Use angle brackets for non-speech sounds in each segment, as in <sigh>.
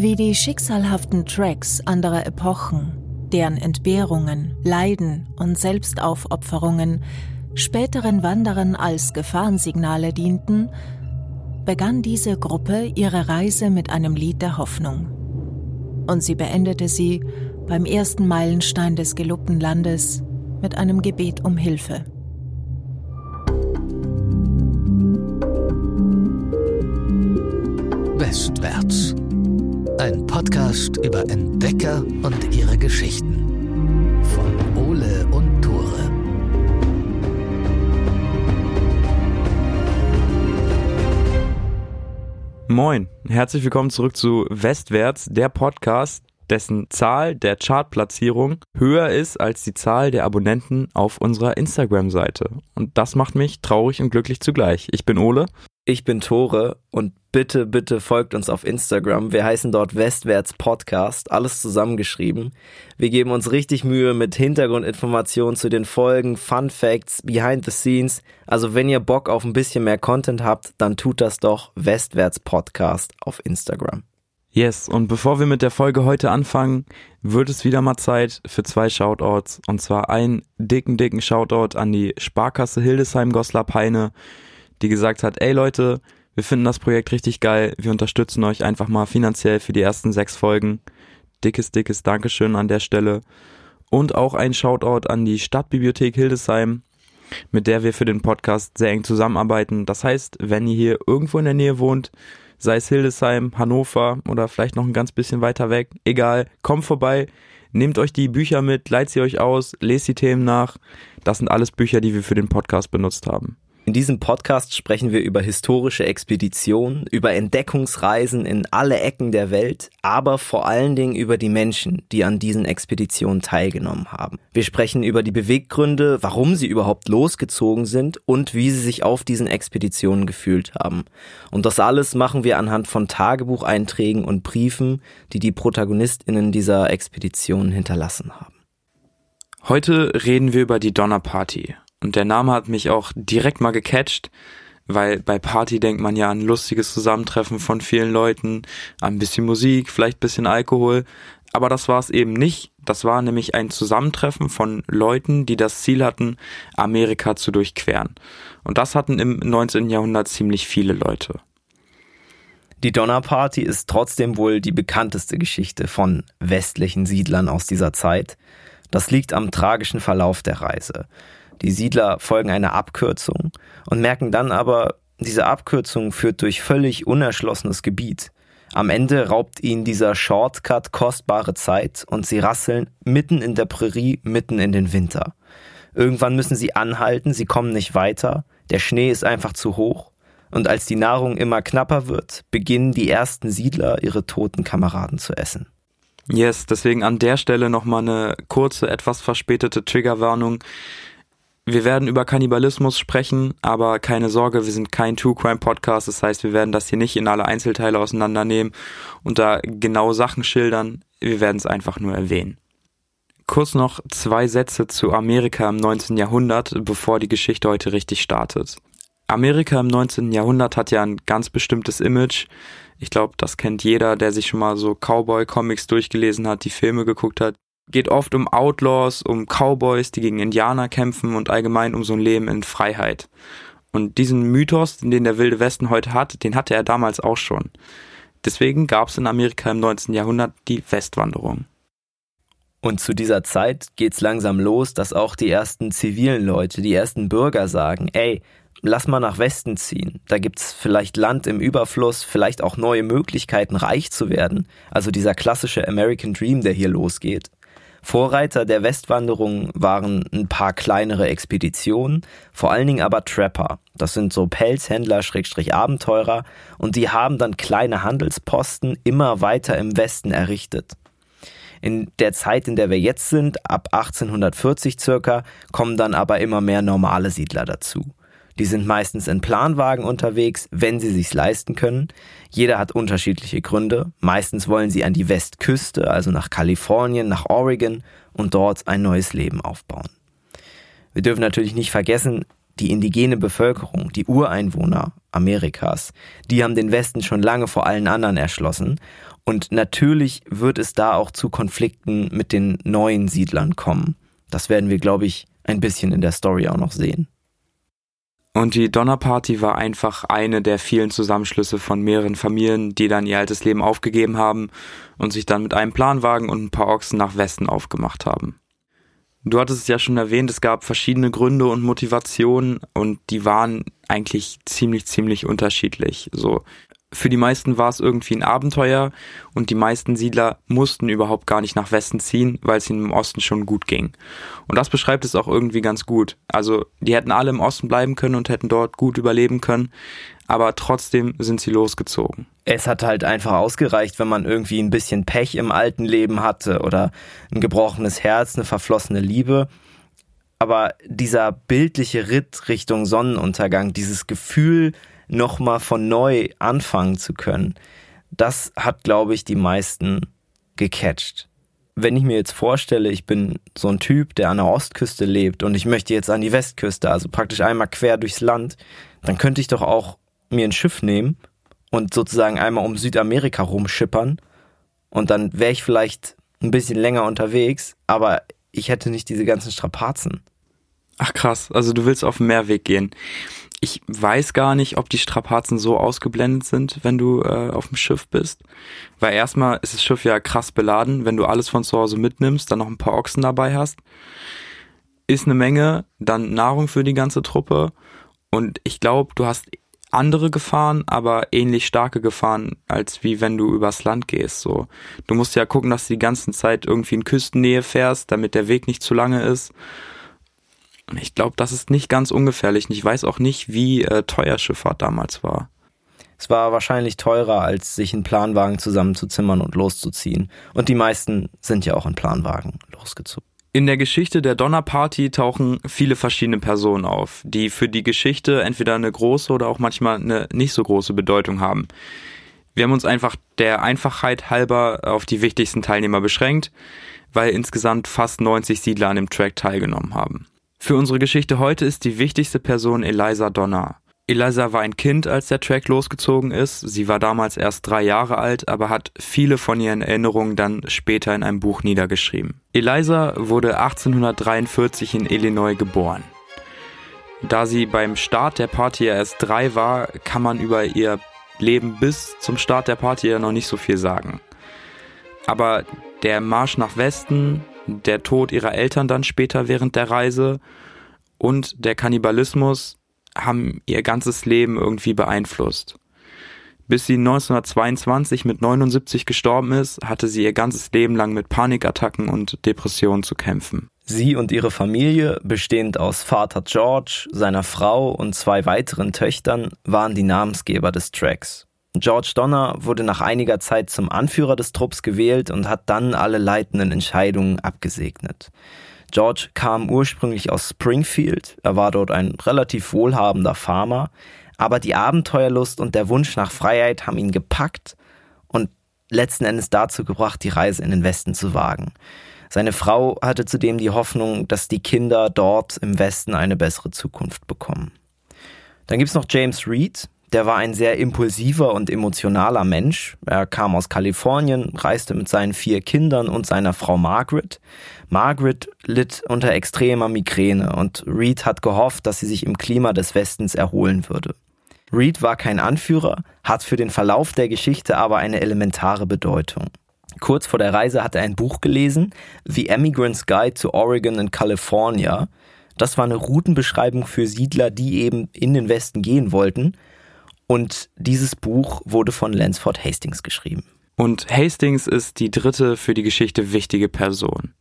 Wie die schicksalhaften Tracks anderer Epochen, deren Entbehrungen, Leiden und Selbstaufopferungen späteren Wanderern als Gefahrensignale dienten, begann diese Gruppe ihre Reise mit einem Lied der Hoffnung. Und sie beendete sie beim ersten Meilenstein des gelobten Landes mit einem Gebet um Hilfe. Westwärts. Ein Podcast über Entdecker und ihre Geschichten. Von Ole und Tore. Moin, herzlich willkommen zurück zu Westwärts, der Podcast, dessen Zahl der Chartplatzierung höher ist als die Zahl der Abonnenten auf unserer Instagram-Seite. Und das macht mich traurig und glücklich zugleich. Ich bin Ole. Ich bin Tore und bitte, bitte folgt uns auf Instagram. Wir heißen dort Westwärts Podcast, alles zusammengeschrieben. Wir geben uns richtig Mühe mit Hintergrundinformationen zu den Folgen, Fun Facts, Behind the Scenes. Also wenn ihr Bock auf ein bisschen mehr Content habt, dann tut das doch Westwärts Podcast auf Instagram. Yes, und bevor wir mit der Folge heute anfangen, wird es wieder mal Zeit für zwei Shoutouts. Und zwar einen dicken, dicken Shoutout an die Sparkasse Hildesheim Goslar Peine die gesagt hat, ey Leute, wir finden das Projekt richtig geil, wir unterstützen euch einfach mal finanziell für die ersten sechs Folgen. Dickes, dickes Dankeschön an der Stelle. Und auch ein Shoutout an die Stadtbibliothek Hildesheim, mit der wir für den Podcast sehr eng zusammenarbeiten. Das heißt, wenn ihr hier irgendwo in der Nähe wohnt, sei es Hildesheim, Hannover oder vielleicht noch ein ganz bisschen weiter weg, egal, kommt vorbei, nehmt euch die Bücher mit, leiht sie euch aus, lest die Themen nach. Das sind alles Bücher, die wir für den Podcast benutzt haben. In diesem Podcast sprechen wir über historische Expeditionen, über Entdeckungsreisen in alle Ecken der Welt, aber vor allen Dingen über die Menschen, die an diesen Expeditionen teilgenommen haben. Wir sprechen über die Beweggründe, warum sie überhaupt losgezogen sind und wie sie sich auf diesen Expeditionen gefühlt haben. Und das alles machen wir anhand von Tagebucheinträgen und Briefen, die die Protagonistinnen dieser Expeditionen hinterlassen haben. Heute reden wir über die Donnerparty. Und der Name hat mich auch direkt mal gecatcht, weil bei Party denkt man ja an lustiges Zusammentreffen von vielen Leuten, an ein bisschen Musik, vielleicht ein bisschen Alkohol. Aber das war es eben nicht. Das war nämlich ein Zusammentreffen von Leuten, die das Ziel hatten, Amerika zu durchqueren. Und das hatten im 19. Jahrhundert ziemlich viele Leute. Die Donnerparty ist trotzdem wohl die bekannteste Geschichte von westlichen Siedlern aus dieser Zeit. Das liegt am tragischen Verlauf der Reise. Die Siedler folgen einer Abkürzung und merken dann aber, diese Abkürzung führt durch völlig unerschlossenes Gebiet. Am Ende raubt ihnen dieser Shortcut kostbare Zeit und sie rasseln mitten in der Prärie, mitten in den Winter. Irgendwann müssen sie anhalten, sie kommen nicht weiter, der Schnee ist einfach zu hoch und als die Nahrung immer knapper wird, beginnen die ersten Siedler ihre toten Kameraden zu essen. Yes, deswegen an der Stelle nochmal eine kurze, etwas verspätete Triggerwarnung. Wir werden über Kannibalismus sprechen, aber keine Sorge, wir sind kein True Crime Podcast. Das heißt, wir werden das hier nicht in alle Einzelteile auseinandernehmen und da genau Sachen schildern. Wir werden es einfach nur erwähnen. Kurz noch zwei Sätze zu Amerika im 19. Jahrhundert, bevor die Geschichte heute richtig startet. Amerika im 19. Jahrhundert hat ja ein ganz bestimmtes Image. Ich glaube, das kennt jeder, der sich schon mal so Cowboy-Comics durchgelesen hat, die Filme geguckt hat geht oft um Outlaws, um Cowboys, die gegen Indianer kämpfen und allgemein um so ein Leben in Freiheit. Und diesen Mythos, den der Wilde Westen heute hat, den hatte er damals auch schon. Deswegen gab es in Amerika im 19. Jahrhundert die Westwanderung. Und zu dieser Zeit geht's langsam los, dass auch die ersten zivilen Leute, die ersten Bürger sagen, ey, lass mal nach Westen ziehen. Da gibt's vielleicht Land im Überfluss, vielleicht auch neue Möglichkeiten, reich zu werden. Also dieser klassische American Dream, der hier losgeht. Vorreiter der Westwanderung waren ein paar kleinere Expeditionen, vor allen Dingen aber Trapper. Das sind so Pelzhändler, Schrägstrich Abenteurer, und die haben dann kleine Handelsposten immer weiter im Westen errichtet. In der Zeit, in der wir jetzt sind, ab 1840 circa, kommen dann aber immer mehr normale Siedler dazu. Die sind meistens in Planwagen unterwegs, wenn sie sich's leisten können. Jeder hat unterschiedliche Gründe. Meistens wollen sie an die Westküste, also nach Kalifornien, nach Oregon und dort ein neues Leben aufbauen. Wir dürfen natürlich nicht vergessen, die indigene Bevölkerung, die Ureinwohner Amerikas, die haben den Westen schon lange vor allen anderen erschlossen Und natürlich wird es da auch zu Konflikten mit den neuen Siedlern kommen. Das werden wir, glaube ich, ein bisschen in der Story auch noch sehen. Und die Donnerparty war einfach eine der vielen Zusammenschlüsse von mehreren Familien, die dann ihr altes Leben aufgegeben haben und sich dann mit einem Planwagen und ein paar Ochsen nach Westen aufgemacht haben. Du hattest es ja schon erwähnt, es gab verschiedene Gründe und Motivationen und die waren eigentlich ziemlich, ziemlich unterschiedlich. So, für die meisten war es irgendwie ein Abenteuer und die meisten Siedler mussten überhaupt gar nicht nach Westen ziehen, weil es ihnen im Osten schon gut ging. Und das beschreibt es auch irgendwie ganz gut. Also die hätten alle im Osten bleiben können und hätten dort gut überleben können, aber trotzdem sind sie losgezogen. Es hat halt einfach ausgereicht, wenn man irgendwie ein bisschen Pech im alten Leben hatte oder ein gebrochenes Herz, eine verflossene Liebe. Aber dieser bildliche Ritt Richtung Sonnenuntergang, dieses Gefühl, nochmal von neu anfangen zu können, das hat, glaube ich, die meisten gecatcht. Wenn ich mir jetzt vorstelle, ich bin so ein Typ, der an der Ostküste lebt und ich möchte jetzt an die Westküste, also praktisch einmal quer durchs Land, dann könnte ich doch auch mir ein Schiff nehmen und sozusagen einmal um Südamerika rumschippern und dann wäre ich vielleicht ein bisschen länger unterwegs, aber ich hätte nicht diese ganzen Strapazen. Ach krass, also du willst auf den Meerweg gehen ich weiß gar nicht, ob die Strapazen so ausgeblendet sind, wenn du äh, auf dem Schiff bist. Weil erstmal ist das Schiff ja krass beladen, wenn du alles von zu Hause mitnimmst, dann noch ein paar Ochsen dabei hast. Ist eine Menge, dann Nahrung für die ganze Truppe. Und ich glaube, du hast andere Gefahren, aber ähnlich starke Gefahren, als wie wenn du übers Land gehst. So, du musst ja gucken, dass du die ganze Zeit irgendwie in Küstennähe fährst, damit der Weg nicht zu lange ist. Ich glaube, das ist nicht ganz ungefährlich. Ich weiß auch nicht, wie äh, teuer Schifffahrt damals war. Es war wahrscheinlich teurer, als sich einen Planwagen zusammenzuzimmern und loszuziehen. Und die meisten sind ja auch in Planwagen losgezogen. In der Geschichte der Donnerparty tauchen viele verschiedene Personen auf, die für die Geschichte entweder eine große oder auch manchmal eine nicht so große Bedeutung haben. Wir haben uns einfach der Einfachheit halber auf die wichtigsten Teilnehmer beschränkt, weil insgesamt fast 90 Siedler an dem Track teilgenommen haben. Für unsere Geschichte heute ist die wichtigste Person Eliza Donner. Eliza war ein Kind, als der Track losgezogen ist. Sie war damals erst drei Jahre alt, aber hat viele von ihren Erinnerungen dann später in einem Buch niedergeschrieben. Eliza wurde 1843 in Illinois geboren. Da sie beim Start der Party erst drei war, kann man über ihr Leben bis zum Start der Party ja noch nicht so viel sagen. Aber der Marsch nach Westen, der Tod ihrer Eltern dann später während der Reise und der Kannibalismus haben ihr ganzes Leben irgendwie beeinflusst. Bis sie 1922 mit 79 gestorben ist, hatte sie ihr ganzes Leben lang mit Panikattacken und Depressionen zu kämpfen. Sie und ihre Familie, bestehend aus Vater George, seiner Frau und zwei weiteren Töchtern, waren die Namensgeber des Tracks. George Donner wurde nach einiger Zeit zum Anführer des Trupps gewählt und hat dann alle leitenden Entscheidungen abgesegnet. George kam ursprünglich aus Springfield, er war dort ein relativ wohlhabender Farmer, aber die Abenteuerlust und der Wunsch nach Freiheit haben ihn gepackt und letzten Endes dazu gebracht, die Reise in den Westen zu wagen. Seine Frau hatte zudem die Hoffnung, dass die Kinder dort im Westen eine bessere Zukunft bekommen. Dann gibt's noch James Reed, der war ein sehr impulsiver und emotionaler Mensch. Er kam aus Kalifornien, reiste mit seinen vier Kindern und seiner Frau Margaret. Margaret litt unter extremer Migräne und Reed hat gehofft, dass sie sich im Klima des Westens erholen würde. Reed war kein Anführer, hat für den Verlauf der Geschichte aber eine elementare Bedeutung. Kurz vor der Reise hat er ein Buch gelesen, The Emigrant's Guide to Oregon and California. Das war eine Routenbeschreibung für Siedler, die eben in den Westen gehen wollten und dieses Buch wurde von Lansford Hastings geschrieben. Und Hastings ist die dritte für die Geschichte wichtige Person.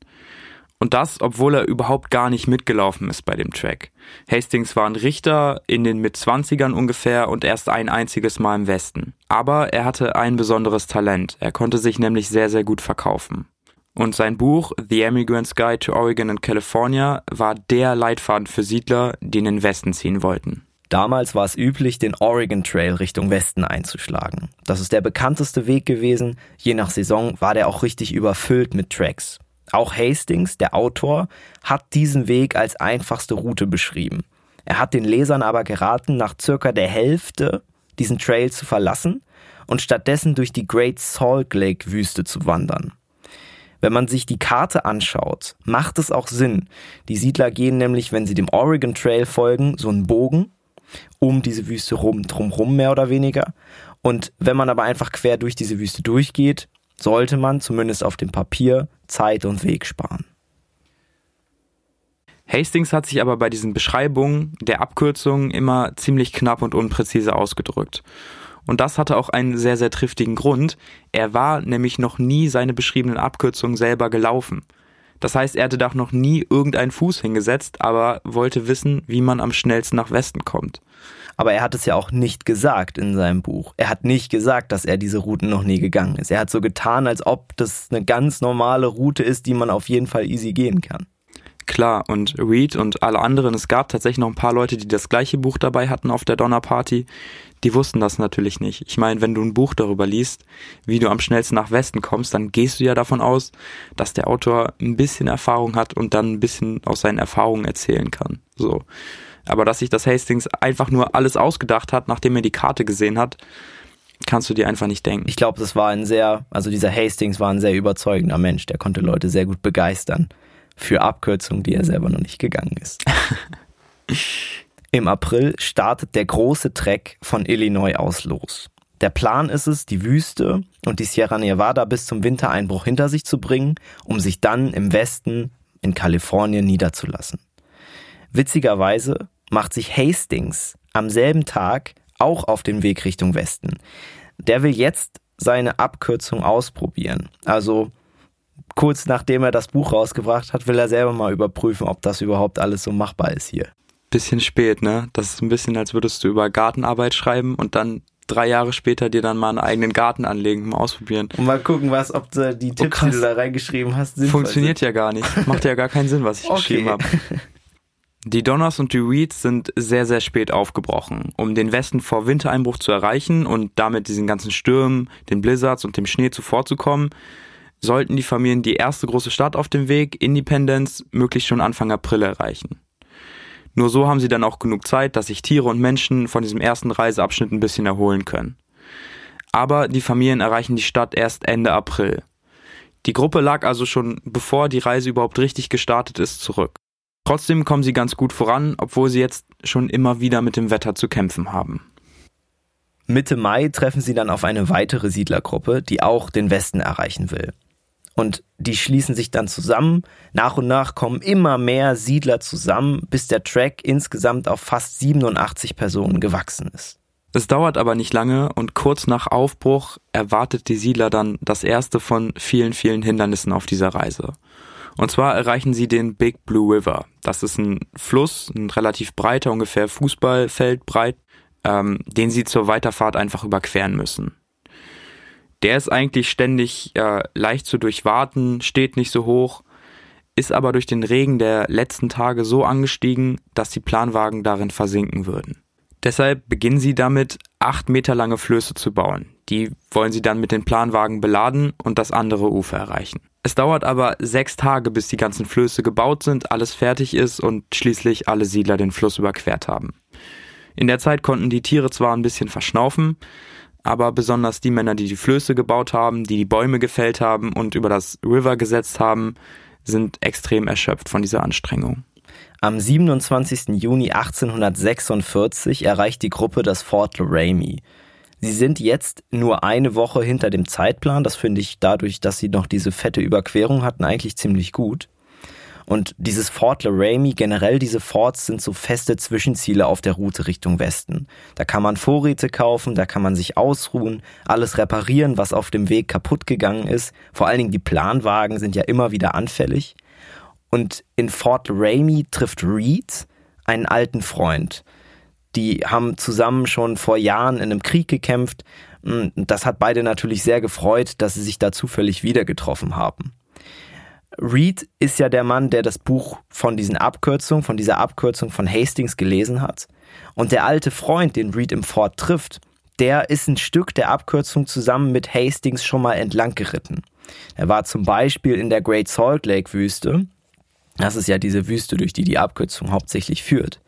Und das, obwohl er überhaupt gar nicht mitgelaufen ist bei dem Track. Hastings war ein Richter in den Mitzwanzigern ungefähr und erst ein einziges Mal im Westen. Aber er hatte ein besonderes Talent. Er konnte sich nämlich sehr, sehr gut verkaufen. Und sein Buch The Emigrant's Guide to Oregon and California war der Leitfaden für Siedler, die in den Westen ziehen wollten. Damals war es üblich, den Oregon Trail Richtung Westen einzuschlagen. Das ist der bekannteste Weg gewesen. Je nach Saison war der auch richtig überfüllt mit Tracks. Auch Hastings, der Autor, hat diesen Weg als einfachste Route beschrieben. Er hat den Lesern aber geraten, nach circa der Hälfte diesen Trail zu verlassen und stattdessen durch die Great Salt Lake Wüste zu wandern. Wenn man sich die Karte anschaut, macht es auch Sinn. Die Siedler gehen nämlich, wenn sie dem Oregon Trail folgen, so einen Bogen um diese Wüste rum, drumrum mehr oder weniger. Und wenn man aber einfach quer durch diese Wüste durchgeht, sollte man zumindest auf dem Papier Zeit und Weg sparen. Hastings hat sich aber bei diesen Beschreibungen der Abkürzungen immer ziemlich knapp und unpräzise ausgedrückt. Und das hatte auch einen sehr, sehr triftigen Grund. Er war nämlich noch nie seine beschriebenen Abkürzungen selber gelaufen. Das heißt, er hatte da noch nie irgendeinen Fuß hingesetzt, aber wollte wissen, wie man am schnellsten nach Westen kommt. Aber er hat es ja auch nicht gesagt in seinem Buch. Er hat nicht gesagt, dass er diese Routen noch nie gegangen ist. Er hat so getan, als ob das eine ganz normale Route ist, die man auf jeden Fall easy gehen kann. Klar, und Reed und alle anderen, es gab tatsächlich noch ein paar Leute, die das gleiche Buch dabei hatten auf der Donnerparty, die wussten das natürlich nicht. Ich meine, wenn du ein Buch darüber liest, wie du am schnellsten nach Westen kommst, dann gehst du ja davon aus, dass der Autor ein bisschen Erfahrung hat und dann ein bisschen aus seinen Erfahrungen erzählen kann. So. Aber dass sich das Hastings einfach nur alles ausgedacht hat, nachdem er die Karte gesehen hat, kannst du dir einfach nicht denken. Ich glaube, das war ein sehr, also dieser Hastings war ein sehr überzeugender Mensch, der konnte Leute sehr gut begeistern für Abkürzungen, die er selber noch nicht gegangen ist. Im April startet der große Trek von Illinois aus los. Der Plan ist es, die Wüste und die Sierra Nevada bis zum Wintereinbruch hinter sich zu bringen, um sich dann im Westen in Kalifornien niederzulassen. Witzigerweise macht sich Hastings am selben Tag auch auf den Weg Richtung Westen. Der will jetzt seine Abkürzung ausprobieren. Also kurz nachdem er das Buch rausgebracht hat, will er selber mal überprüfen, ob das überhaupt alles so machbar ist hier. Bisschen spät, ne? Das ist ein bisschen, als würdest du über Gartenarbeit schreiben und dann drei Jahre später dir dann mal einen eigenen Garten anlegen, mal ausprobieren. Und mal gucken, was, ob du die oh, Tipps, oh, die du da reingeschrieben hast, sinnvoll Funktioniert sind. ja gar nicht. Macht ja gar keinen Sinn, was ich <laughs> okay. geschrieben habe. Die Donners und die Reeds sind sehr, sehr spät aufgebrochen, um den Westen vor Wintereinbruch zu erreichen und damit diesen ganzen Stürmen, den Blizzards und dem Schnee zuvorzukommen sollten die Familien die erste große Stadt auf dem Weg, Independence, möglichst schon Anfang April erreichen. Nur so haben sie dann auch genug Zeit, dass sich Tiere und Menschen von diesem ersten Reiseabschnitt ein bisschen erholen können. Aber die Familien erreichen die Stadt erst Ende April. Die Gruppe lag also schon, bevor die Reise überhaupt richtig gestartet ist, zurück. Trotzdem kommen sie ganz gut voran, obwohl sie jetzt schon immer wieder mit dem Wetter zu kämpfen haben. Mitte Mai treffen sie dann auf eine weitere Siedlergruppe, die auch den Westen erreichen will. Und die schließen sich dann zusammen. Nach und nach kommen immer mehr Siedler zusammen, bis der Track insgesamt auf fast 87 Personen gewachsen ist. Es dauert aber nicht lange und kurz nach Aufbruch erwartet die Siedler dann das erste von vielen, vielen Hindernissen auf dieser Reise. Und zwar erreichen sie den Big Blue River. Das ist ein Fluss, ein relativ breiter, ungefähr Fußballfeld breit, ähm, den sie zur Weiterfahrt einfach überqueren müssen. Der ist eigentlich ständig äh, leicht zu durchwaten, steht nicht so hoch, ist aber durch den Regen der letzten Tage so angestiegen, dass die Planwagen darin versinken würden. Deshalb beginnen sie damit, acht Meter lange Flöße zu bauen. Die wollen sie dann mit den Planwagen beladen und das andere Ufer erreichen. Es dauert aber sechs Tage, bis die ganzen Flöße gebaut sind, alles fertig ist und schließlich alle Siedler den Fluss überquert haben. In der Zeit konnten die Tiere zwar ein bisschen verschnaufen, aber besonders die Männer, die die Flöße gebaut haben, die die Bäume gefällt haben und über das River gesetzt haben, sind extrem erschöpft von dieser Anstrengung. Am 27. Juni 1846 erreicht die Gruppe das Fort Laramie. Sie sind jetzt nur eine Woche hinter dem Zeitplan. Das finde ich dadurch, dass sie noch diese fette Überquerung hatten, eigentlich ziemlich gut. Und dieses Fort Laramie, generell diese Forts sind so feste Zwischenziele auf der Route Richtung Westen. Da kann man Vorräte kaufen, da kann man sich ausruhen, alles reparieren, was auf dem Weg kaputt gegangen ist. Vor allen Dingen die Planwagen sind ja immer wieder anfällig. Und in Fort Laramie trifft Reed einen alten Freund. Die haben zusammen schon vor Jahren in einem Krieg gekämpft. Das hat beide natürlich sehr gefreut, dass sie sich da zufällig wieder getroffen haben. Reed ist ja der Mann, der das Buch von diesen Abkürzungen, von dieser Abkürzung von Hastings gelesen hat. Und der alte Freund, den Reed im Fort trifft, der ist ein Stück der Abkürzung zusammen mit Hastings schon mal entlang geritten. Er war zum Beispiel in der Great Salt Lake Wüste. Das ist ja diese Wüste, durch die die Abkürzung hauptsächlich führt.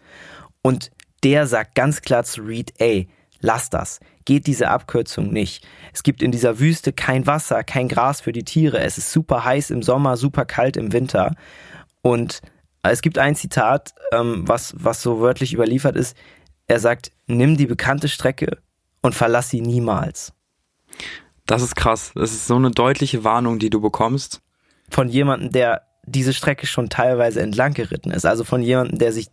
Und der sagt ganz klar zu Reed, ey, lass das. Geht diese Abkürzung nicht. Es gibt in dieser Wüste kein Wasser, kein Gras für die Tiere. Es ist super heiß im Sommer, super kalt im Winter. Und es gibt ein Zitat, ähm, was, was so wörtlich überliefert ist. Er sagt, nimm die bekannte Strecke und verlass sie niemals. Das ist krass. Das ist so eine deutliche Warnung, die du bekommst. Von jemandem, der diese Strecke schon teilweise entlang geritten ist. Also von jemandem, der sich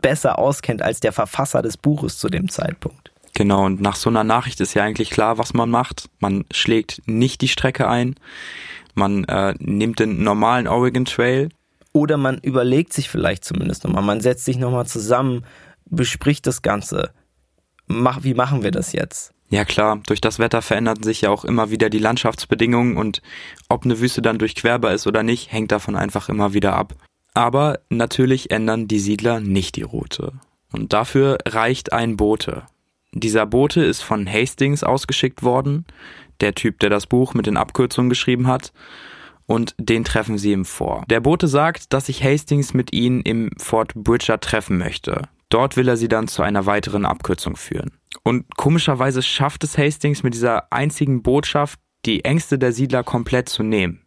besser auskennt als der Verfasser des Buches zu dem Zeitpunkt. Genau, und nach so einer Nachricht ist ja eigentlich klar, was man macht. Man schlägt nicht die Strecke ein, man äh, nimmt den normalen Oregon Trail. Oder man überlegt sich vielleicht zumindest nochmal, man setzt sich nochmal zusammen, bespricht das Ganze. Mach, wie machen wir das jetzt? Ja klar, durch das Wetter verändern sich ja auch immer wieder die Landschaftsbedingungen und ob eine Wüste dann durchquerbar ist oder nicht, hängt davon einfach immer wieder ab. Aber natürlich ändern die Siedler nicht die Route. Und dafür reicht ein Bote. Dieser Bote ist von Hastings ausgeschickt worden, der Typ, der das Buch mit den Abkürzungen geschrieben hat, und den treffen sie ihm vor. Der Bote sagt, dass sich Hastings mit ihnen im Fort Bridger treffen möchte. Dort will er sie dann zu einer weiteren Abkürzung führen. Und komischerweise schafft es Hastings mit dieser einzigen Botschaft, die Ängste der Siedler komplett zu nehmen.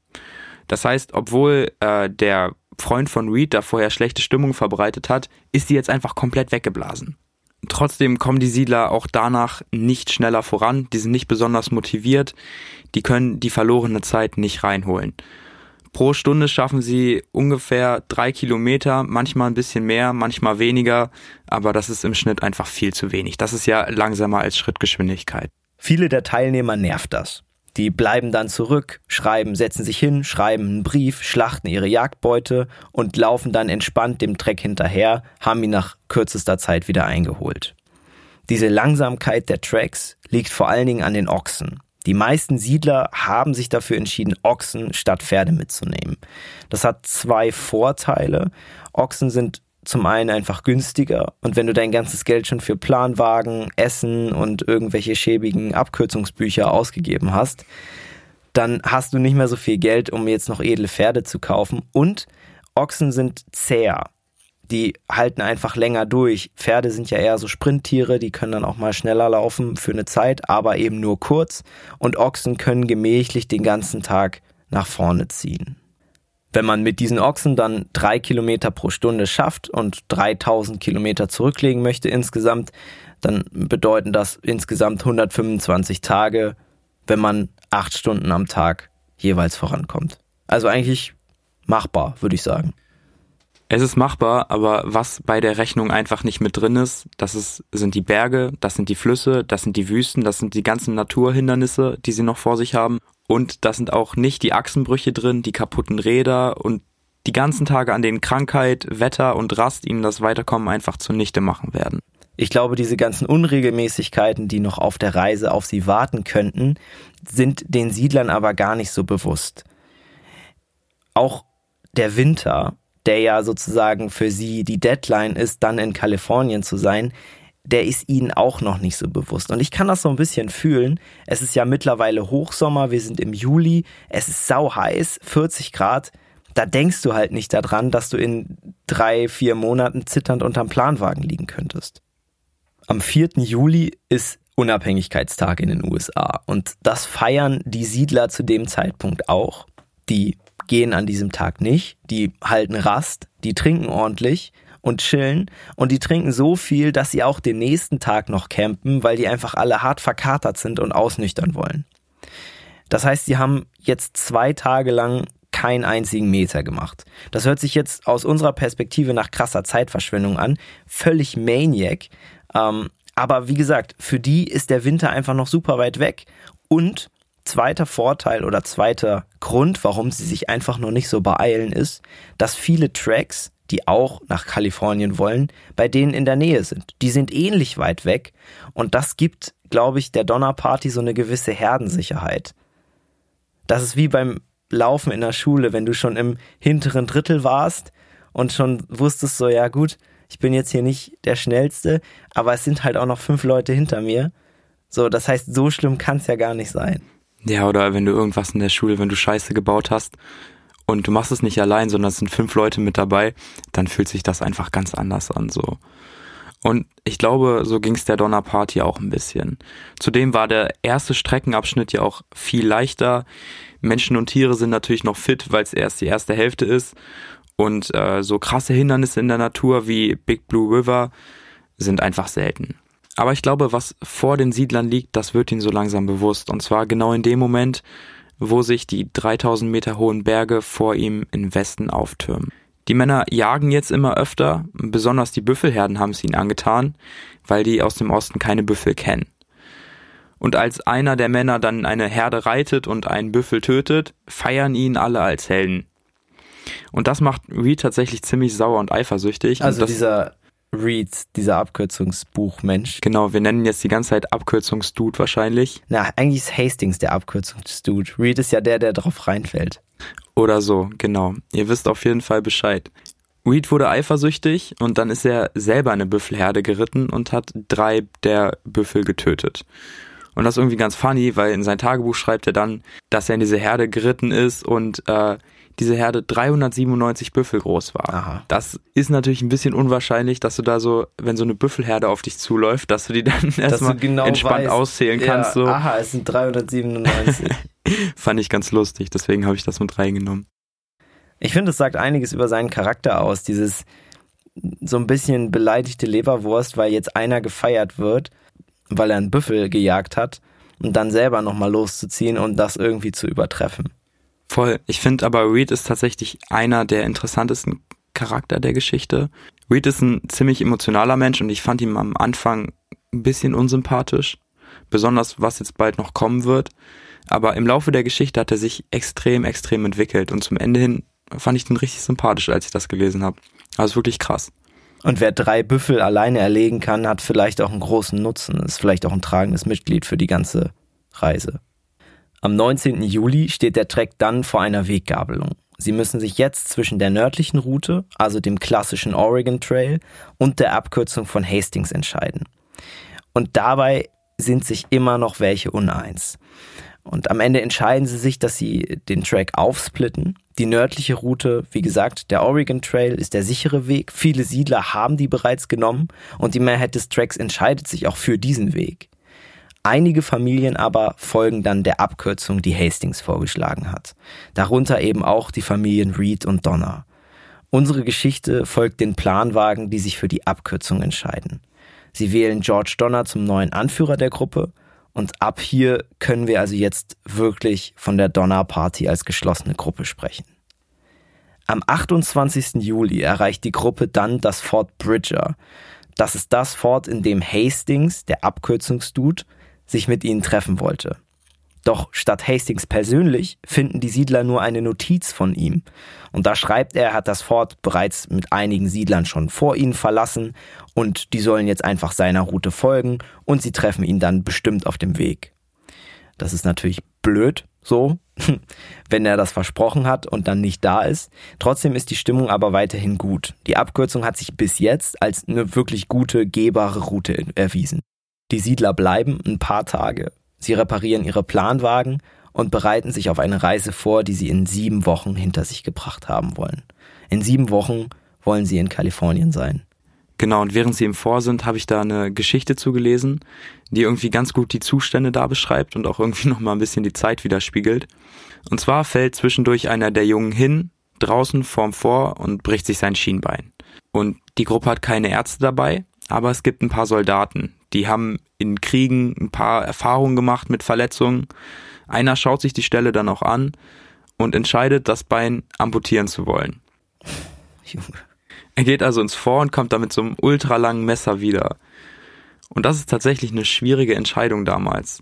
Das heißt, obwohl äh, der Freund von Reed da vorher schlechte Stimmung verbreitet hat, ist die jetzt einfach komplett weggeblasen. Trotzdem kommen die Siedler auch danach nicht schneller voran, die sind nicht besonders motiviert, die können die verlorene Zeit nicht reinholen. Pro Stunde schaffen sie ungefähr drei Kilometer, manchmal ein bisschen mehr, manchmal weniger, aber das ist im Schnitt einfach viel zu wenig. Das ist ja langsamer als Schrittgeschwindigkeit. Viele der Teilnehmer nervt das. Die bleiben dann zurück, schreiben, setzen sich hin, schreiben einen Brief, schlachten ihre Jagdbeute und laufen dann entspannt dem Treck hinterher, haben ihn nach kürzester Zeit wieder eingeholt. Diese Langsamkeit der Tracks liegt vor allen Dingen an den Ochsen. Die meisten Siedler haben sich dafür entschieden, Ochsen statt Pferde mitzunehmen. Das hat zwei Vorteile. Ochsen sind zum einen einfach günstiger und wenn du dein ganzes Geld schon für Planwagen, Essen und irgendwelche schäbigen Abkürzungsbücher ausgegeben hast, dann hast du nicht mehr so viel Geld, um jetzt noch edle Pferde zu kaufen und Ochsen sind zäher die halten einfach länger durch. Pferde sind ja eher so Sprinttiere, die können dann auch mal schneller laufen für eine Zeit, aber eben nur kurz. Und Ochsen können gemächlich den ganzen Tag nach vorne ziehen. Wenn man mit diesen Ochsen dann drei Kilometer pro Stunde schafft und 3000 Kilometer zurücklegen möchte insgesamt, dann bedeuten das insgesamt 125 Tage, wenn man acht Stunden am Tag jeweils vorankommt. Also eigentlich machbar, würde ich sagen. Es ist machbar, aber was bei der Rechnung einfach nicht mit drin ist, das ist, sind die Berge, das sind die Flüsse, das sind die Wüsten, das sind die ganzen Naturhindernisse, die sie noch vor sich haben. Und da sind auch nicht die Achsenbrüche drin, die kaputten Räder und die ganzen Tage, an denen Krankheit, Wetter und Rast ihnen das Weiterkommen einfach zunichte machen werden. Ich glaube, diese ganzen Unregelmäßigkeiten, die noch auf der Reise auf sie warten könnten, sind den Siedlern aber gar nicht so bewusst. Auch der Winter der ja sozusagen für sie die Deadline ist, dann in Kalifornien zu sein, der ist ihnen auch noch nicht so bewusst. Und ich kann das so ein bisschen fühlen. Es ist ja mittlerweile Hochsommer, wir sind im Juli, es ist sau heiß, 40 Grad. Da denkst du halt nicht daran, dass du in drei, vier Monaten zitternd unterm Planwagen liegen könntest. Am 4. Juli ist Unabhängigkeitstag in den USA und das feiern die Siedler zu dem Zeitpunkt auch. Die gehen an diesem Tag nicht, die halten Rast, die trinken ordentlich und chillen und die trinken so viel, dass sie auch den nächsten Tag noch campen, weil die einfach alle hart verkatert sind und ausnüchtern wollen. Das heißt, sie haben jetzt zwei Tage lang keinen einzigen Meter gemacht. Das hört sich jetzt aus unserer Perspektive nach krasser Zeitverschwendung an, völlig maniac. Ähm, aber wie gesagt, für die ist der Winter einfach noch super weit weg und zweiter Vorteil oder zweiter Grund, warum sie sich einfach noch nicht so beeilen, ist, dass viele Tracks, die auch nach Kalifornien wollen, bei denen in der Nähe sind. Die sind ähnlich weit weg und das gibt, glaube ich, der Donnerparty so eine gewisse Herdensicherheit. Das ist wie beim Laufen in der Schule, wenn du schon im hinteren Drittel warst und schon wusstest so, ja gut, ich bin jetzt hier nicht der Schnellste, aber es sind halt auch noch fünf Leute hinter mir. So, das heißt, so schlimm kann es ja gar nicht sein. Ja, oder wenn du irgendwas in der Schule, wenn du Scheiße gebaut hast und du machst es nicht allein, sondern es sind fünf Leute mit dabei, dann fühlt sich das einfach ganz anders an, so. Und ich glaube, so ging es der Donnerparty auch ein bisschen. Zudem war der erste Streckenabschnitt ja auch viel leichter. Menschen und Tiere sind natürlich noch fit, weil es erst die erste Hälfte ist. Und äh, so krasse Hindernisse in der Natur wie Big Blue River sind einfach selten. Aber ich glaube, was vor den Siedlern liegt, das wird ihnen so langsam bewusst. Und zwar genau in dem Moment, wo sich die 3000 Meter hohen Berge vor ihm im Westen auftürmen. Die Männer jagen jetzt immer öfter, besonders die Büffelherden haben es ihnen angetan, weil die aus dem Osten keine Büffel kennen. Und als einer der Männer dann eine Herde reitet und einen Büffel tötet, feiern ihn alle als Helden. Und das macht Reed tatsächlich ziemlich sauer und eifersüchtig. Also und dieser Reed, dieser Abkürzungsbuchmensch. Genau, wir nennen jetzt die ganze Zeit Abkürzungsdude wahrscheinlich. Na, eigentlich ist Hastings der Abkürzungsdude. Reed ist ja der, der drauf reinfällt. Oder so, genau. Ihr wisst auf jeden Fall Bescheid. Reed wurde eifersüchtig und dann ist er selber eine Büffelherde geritten und hat drei der Büffel getötet. Und das ist irgendwie ganz funny, weil in sein Tagebuch schreibt er dann, dass er in diese Herde geritten ist und äh, diese Herde 397 Büffel groß war. Aha. Das ist natürlich ein bisschen unwahrscheinlich, dass du da so, wenn so eine Büffelherde auf dich zuläuft, dass du die dann erstmal genau entspannt weißt, auszählen kannst. Ja, So. Aha, es sind 397. <laughs> Fand ich ganz lustig, deswegen habe ich das mit reingenommen. ich finde, es sagt einiges über seinen Charakter aus. Dieses so ein bisschen beleidigte Leberwurst, weil jetzt einer gefeiert wird, weil er einen Büffel gejagt hat und dann selber nochmal loszuziehen und das irgendwie zu übertreffen. Voll. Ich finde aber Reed ist tatsächlich einer der interessantesten Charakter der Geschichte. Reed ist ein ziemlich emotionaler Mensch und ich fand ihn am Anfang ein bisschen unsympathisch. Besonders was jetzt bald noch kommen wird. Aber im Laufe der Geschichte hat er sich extrem, extrem entwickelt und zum Ende hin fand ich den richtig sympathisch, als ich das gelesen habe. Also wirklich krass. Und wer drei Büffel alleine erlegen kann, hat vielleicht auch einen großen Nutzen, ist vielleicht auch ein tragendes Mitglied für die ganze Reise. Am 19. Juli steht der Trek dann vor einer Weggabelung. Sie müssen sich jetzt zwischen der nördlichen Route, also dem klassischen Oregon Trail, und der Abkürzung von Hastings entscheiden. Und dabei sind sich immer noch welche uneins. Und am Ende entscheiden sie sich, dass sie den Track aufsplitten. Die nördliche Route, wie gesagt, der Oregon Trail ist der sichere Weg. Viele Siedler haben die bereits genommen und die Mehrheit des Tracks entscheidet sich auch für diesen Weg. Einige Familien aber folgen dann der Abkürzung, die Hastings vorgeschlagen hat. Darunter eben auch die Familien Reed und Donner. Unsere Geschichte folgt den Planwagen, die sich für die Abkürzung entscheiden. Sie wählen George Donner zum neuen Anführer der Gruppe und ab hier können wir also jetzt wirklich von der Donner Party als geschlossene Gruppe sprechen. Am 28. Juli erreicht die Gruppe dann das Fort Bridger. Das ist das Fort, in dem Hastings, der Abkürzungsdude, sich mit ihnen treffen wollte. Doch statt Hastings persönlich finden die Siedler nur eine Notiz von ihm. Und da schreibt er, er hat das Fort bereits mit einigen Siedlern schon vor ihnen verlassen und die sollen jetzt einfach seiner Route folgen und sie treffen ihn dann bestimmt auf dem Weg. Das ist natürlich blöd, so, <laughs> wenn er das versprochen hat und dann nicht da ist. Trotzdem ist die Stimmung aber weiterhin gut. Die Abkürzung hat sich bis jetzt als eine wirklich gute, gehbare Route erwiesen. Die Siedler bleiben ein paar Tage. Sie reparieren ihre Planwagen und bereiten sich auf eine Reise vor, die sie in sieben Wochen hinter sich gebracht haben wollen. In sieben Wochen wollen sie in Kalifornien sein. Genau, und während sie im Vor sind, habe ich da eine Geschichte zugelesen, die irgendwie ganz gut die Zustände da beschreibt und auch irgendwie <laughs> nochmal ein bisschen die Zeit widerspiegelt. Und zwar fällt zwischendurch einer der Jungen hin, draußen vorm Vor und bricht sich sein Schienbein. Und die Gruppe hat keine Ärzte dabei, aber es gibt ein paar Soldaten. Die haben in Kriegen ein paar Erfahrungen gemacht mit Verletzungen. Einer schaut sich die Stelle dann auch an und entscheidet, das Bein amputieren zu wollen. <laughs> Er geht also ins Vor und kommt da mit so einem ultralangen Messer wieder. Und das ist tatsächlich eine schwierige Entscheidung damals.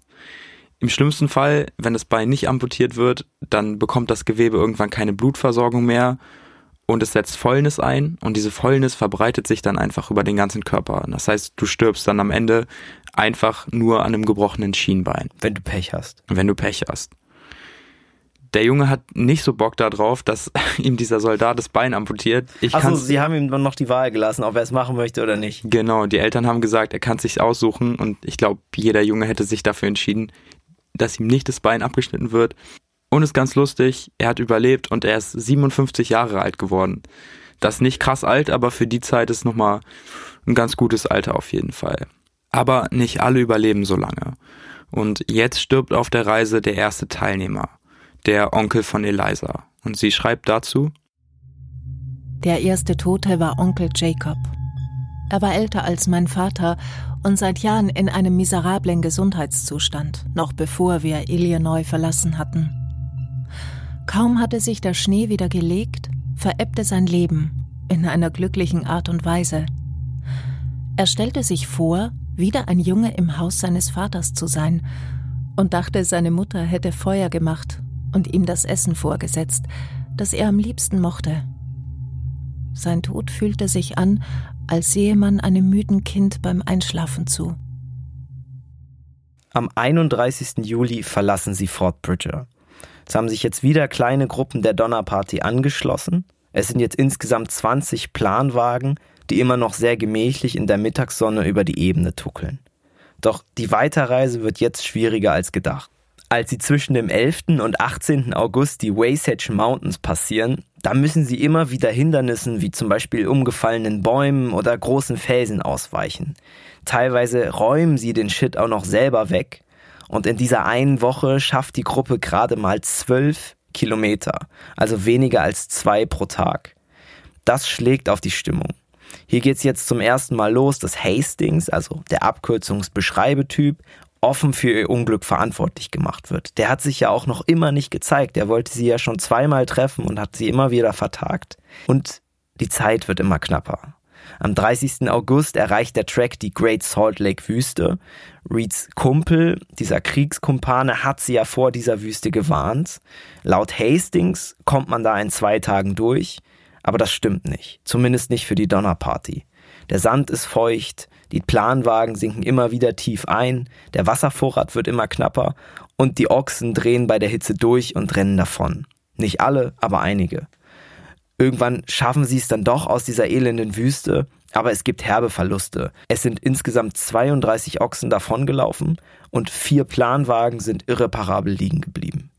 Im schlimmsten Fall, wenn das Bein nicht amputiert wird, dann bekommt das Gewebe irgendwann keine Blutversorgung mehr und es setzt Fäulnis ein und diese Fäulnis verbreitet sich dann einfach über den ganzen Körper. Das heißt, du stirbst dann am Ende einfach nur an einem gebrochenen Schienbein. Wenn du Pech hast. Wenn du Pech hast. Der Junge hat nicht so Bock darauf, dass <laughs> ihm dieser Soldat das Bein amputiert. Ich Achso, sie haben ihm dann noch die Wahl gelassen, ob er es machen möchte oder nicht. Genau, die Eltern haben gesagt, er kann es sich aussuchen und ich glaube, jeder Junge hätte sich dafür entschieden, dass ihm nicht das Bein abgeschnitten wird. Und ist ganz lustig, er hat überlebt und er ist 57 Jahre alt geworden. Das ist nicht krass alt, aber für die Zeit ist nochmal ein ganz gutes Alter auf jeden Fall. Aber nicht alle überleben so lange. Und jetzt stirbt auf der Reise der erste Teilnehmer, der Onkel von Eliza. Und sie schreibt dazu, Der erste Tote war Onkel Jacob. Er war älter als mein Vater und seit Jahren in einem miserablen Gesundheitszustand, noch bevor wir Illinois verlassen hatten. Kaum hatte sich der Schnee wieder gelegt, verebbte sein Leben in einer glücklichen Art und Weise. Er stellte sich vor, wieder ein Junge im Haus seines Vaters zu sein und dachte, seine Mutter hätte Feuer gemacht und ihm das Essen vorgesetzt, das er am liebsten mochte. Sein Tod fühlte sich an, als sehe man einem müden Kind beim Einschlafen zu. Am 31. Juli verlassen sie Fort Bridger. Es haben sich jetzt wieder kleine Gruppen der Donnerparty angeschlossen. Es sind jetzt insgesamt 20 Planwagen, die immer noch sehr gemächlich in der Mittagssonne über die Ebene tuckeln. Doch die Weiterreise wird jetzt schwieriger als gedacht. Als sie zwischen dem 11. und 18. August die Wasatch Mountains passieren, da müssen sie immer wieder Hindernissen wie zum Beispiel umgefallenen Bäumen oder großen Felsen ausweichen. Teilweise räumen sie den Shit auch noch selber weg. Und in dieser einen Woche schafft die Gruppe gerade mal zwölf Kilometer, also weniger als zwei pro Tag. Das schlägt auf die Stimmung. Hier geht's jetzt zum ersten Mal los, dass Hastings, also der Abkürzungsbeschreibetyp, offen für ihr Unglück verantwortlich gemacht wird. Der hat sich ja auch noch immer nicht gezeigt. Er wollte sie ja schon zweimal treffen und hat sie immer wieder vertagt. Und die Zeit wird immer knapper. Am 30. August erreicht der Track die Great Salt Lake Wüste. Reeds Kumpel, dieser Kriegskumpane, hat sie ja vor dieser Wüste gewarnt. Laut Hastings kommt man da in zwei Tagen durch, aber das stimmt nicht. Zumindest nicht für die Donnerparty. Der Sand ist feucht, die Planwagen sinken immer wieder tief ein, der Wasservorrat wird immer knapper und die Ochsen drehen bei der Hitze durch und rennen davon. Nicht alle, aber einige. Irgendwann schaffen sie es dann doch aus dieser elenden Wüste, aber es gibt herbe Verluste. Es sind insgesamt 32 Ochsen davongelaufen und vier Planwagen sind irreparabel liegen geblieben.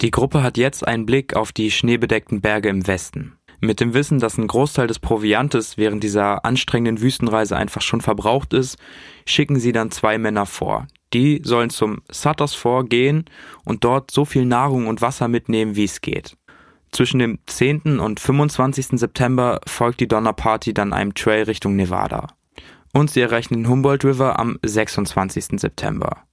Die Gruppe hat jetzt einen Blick auf die schneebedeckten Berge im Westen. Mit dem Wissen, dass ein Großteil des Proviantes während dieser anstrengenden Wüstenreise einfach schon verbraucht ist, schicken sie dann zwei Männer vor. Die sollen zum Sutters Fort gehen und dort so viel Nahrung und Wasser mitnehmen, wie es geht. Zwischen dem 10. und 25. September folgt die Donnerparty dann einem Trail Richtung Nevada. Und sie erreichen den Humboldt River am 26. September.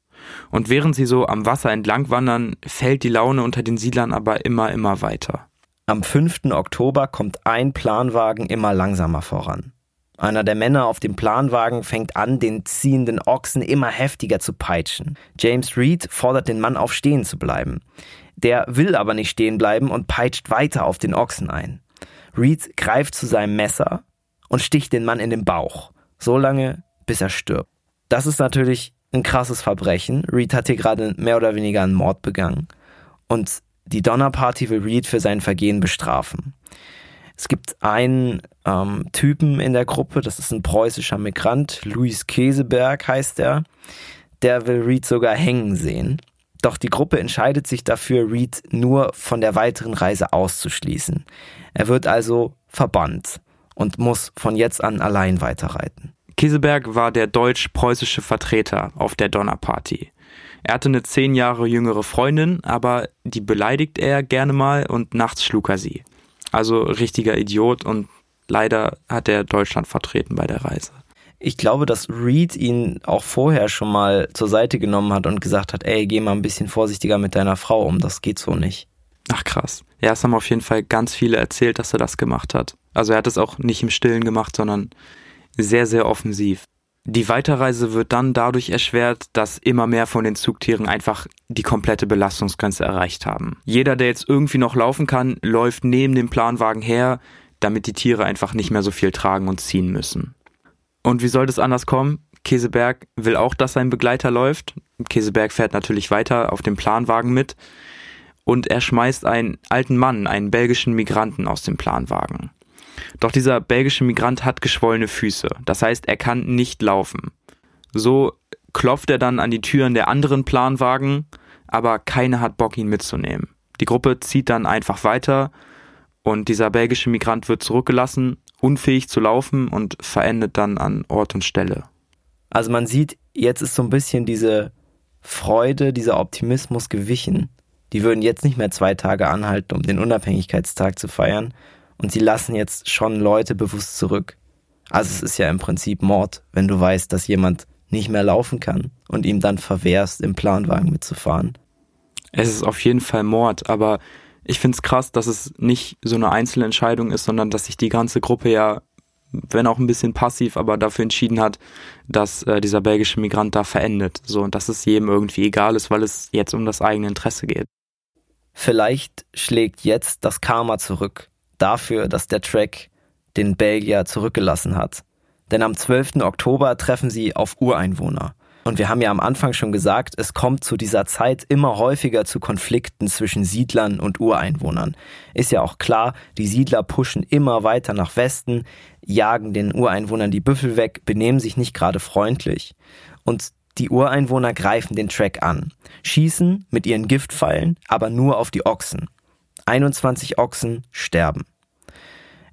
Und während sie so am Wasser entlang wandern, fällt die Laune unter den Siedlern aber immer, immer weiter. Am 5. Oktober kommt ein Planwagen immer langsamer voran. Einer der Männer auf dem Planwagen fängt an, den ziehenden Ochsen immer heftiger zu peitschen. James Reed fordert den Mann auf, stehen zu bleiben. Der will aber nicht stehen bleiben und peitscht weiter auf den Ochsen ein. Reed greift zu seinem Messer und sticht den Mann in den Bauch, so lange, bis er stirbt. Das ist natürlich ein krasses Verbrechen. Reed hat hier gerade mehr oder weniger einen Mord begangen. Und die Donnerparty will Reed für sein Vergehen bestrafen. Es gibt einen ähm, Typen in der Gruppe, das ist ein preußischer Migrant, Luis Käseberg heißt er. Der will Reed sogar hängen sehen. Doch die Gruppe entscheidet sich dafür, Reed nur von der weiteren Reise auszuschließen. Er wird also verbannt und muss von jetzt an allein weiterreiten. Käseberg war der deutsch-preußische Vertreter auf der Donnerparty. Er hatte eine zehn Jahre jüngere Freundin, aber die beleidigt er gerne mal und nachts schlug er sie. Also richtiger Idiot und leider hat er Deutschland vertreten bei der Reise. Ich glaube, dass Reed ihn auch vorher schon mal zur Seite genommen hat und gesagt hat, ey, geh mal ein bisschen vorsichtiger mit deiner Frau um, das geht so nicht. Ach krass. Ja, es haben auf jeden Fall ganz viele erzählt, dass er das gemacht hat. Also er hat es auch nicht im Stillen gemacht, sondern sehr, sehr offensiv. Die Weiterreise wird dann dadurch erschwert, dass immer mehr von den Zugtieren einfach die komplette Belastungsgrenze erreicht haben. Jeder, der jetzt irgendwie noch laufen kann, läuft neben dem Planwagen her, damit die Tiere einfach nicht mehr so viel tragen und ziehen müssen. Und wie soll das anders kommen? Käseberg will auch, dass sein Begleiter läuft. Käseberg fährt natürlich weiter auf dem Planwagen mit und er schmeißt einen alten Mann, einen belgischen Migranten aus dem Planwagen. Doch dieser belgische Migrant hat geschwollene Füße, das heißt, er kann nicht laufen. So klopft er dann an die Türen der anderen Planwagen, aber keiner hat Bock, ihn mitzunehmen. Die Gruppe zieht dann einfach weiter Und dieser belgische Migrant wird zurückgelassen, unfähig zu laufen und verendet dann an Ort und Stelle. Also man sieht, jetzt ist so ein bisschen diese Freude, dieser Optimismus gewichen. Die würden jetzt nicht mehr zwei Tage anhalten, um den Unabhängigkeitstag zu feiern. Und sie lassen jetzt schon Leute bewusst zurück. Also es ist ja im Prinzip Mord, wenn du weißt, dass jemand nicht mehr laufen kann und ihm dann verwehrst, im Planwagen mitzufahren. Es ist auf jeden Fall Mord, aber ich finde es krass, dass es nicht so eine Einzelentscheidung ist, sondern dass sich die ganze Gruppe ja, wenn auch ein bisschen passiv, aber dafür entschieden hat, dass äh, dieser belgische Migrant da verendet. So, und dass es jedem irgendwie egal ist, weil es jetzt um das eigene Interesse geht. Vielleicht schlägt jetzt das Karma zurück dafür, dass der Track den Belgier zurückgelassen hat. Denn am 12. Oktober treffen sie auf Ureinwohner. Und wir haben ja am Anfang schon gesagt, es kommt zu dieser Zeit immer häufiger zu Konflikten zwischen Siedlern und Ureinwohnern. Ist ja auch klar, die Siedler pushen immer weiter nach Westen, jagen den Ureinwohnern die Büffel weg, benehmen sich nicht gerade freundlich. Und die Ureinwohner greifen den Track an, schießen mit ihren Giftpfeilen, aber nur auf die Ochsen. 21 Ochsen sterben.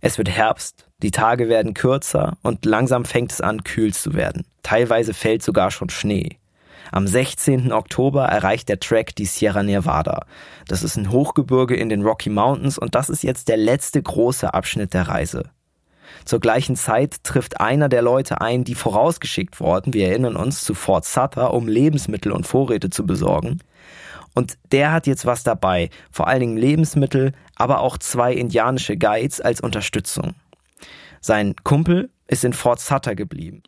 Es wird Herbst, die Tage werden kürzer und langsam fängt es an, kühl zu werden. Teilweise fällt sogar schon Schnee. Am 16. Oktober erreicht der Track die Sierra Nevada. Das ist ein Hochgebirge in den Rocky Mountains und das ist jetzt der letzte große Abschnitt der Reise. Zur gleichen Zeit trifft einer der Leute ein, die vorausgeschickt wurden, wir erinnern uns, zu Fort Sutter, um Lebensmittel und Vorräte zu besorgen. Und der hat jetzt was dabei, vor allen Dingen Lebensmittel, aber auch zwei indianische Guides als Unterstützung. Sein Kumpel ist in Fort Sutter geblieben.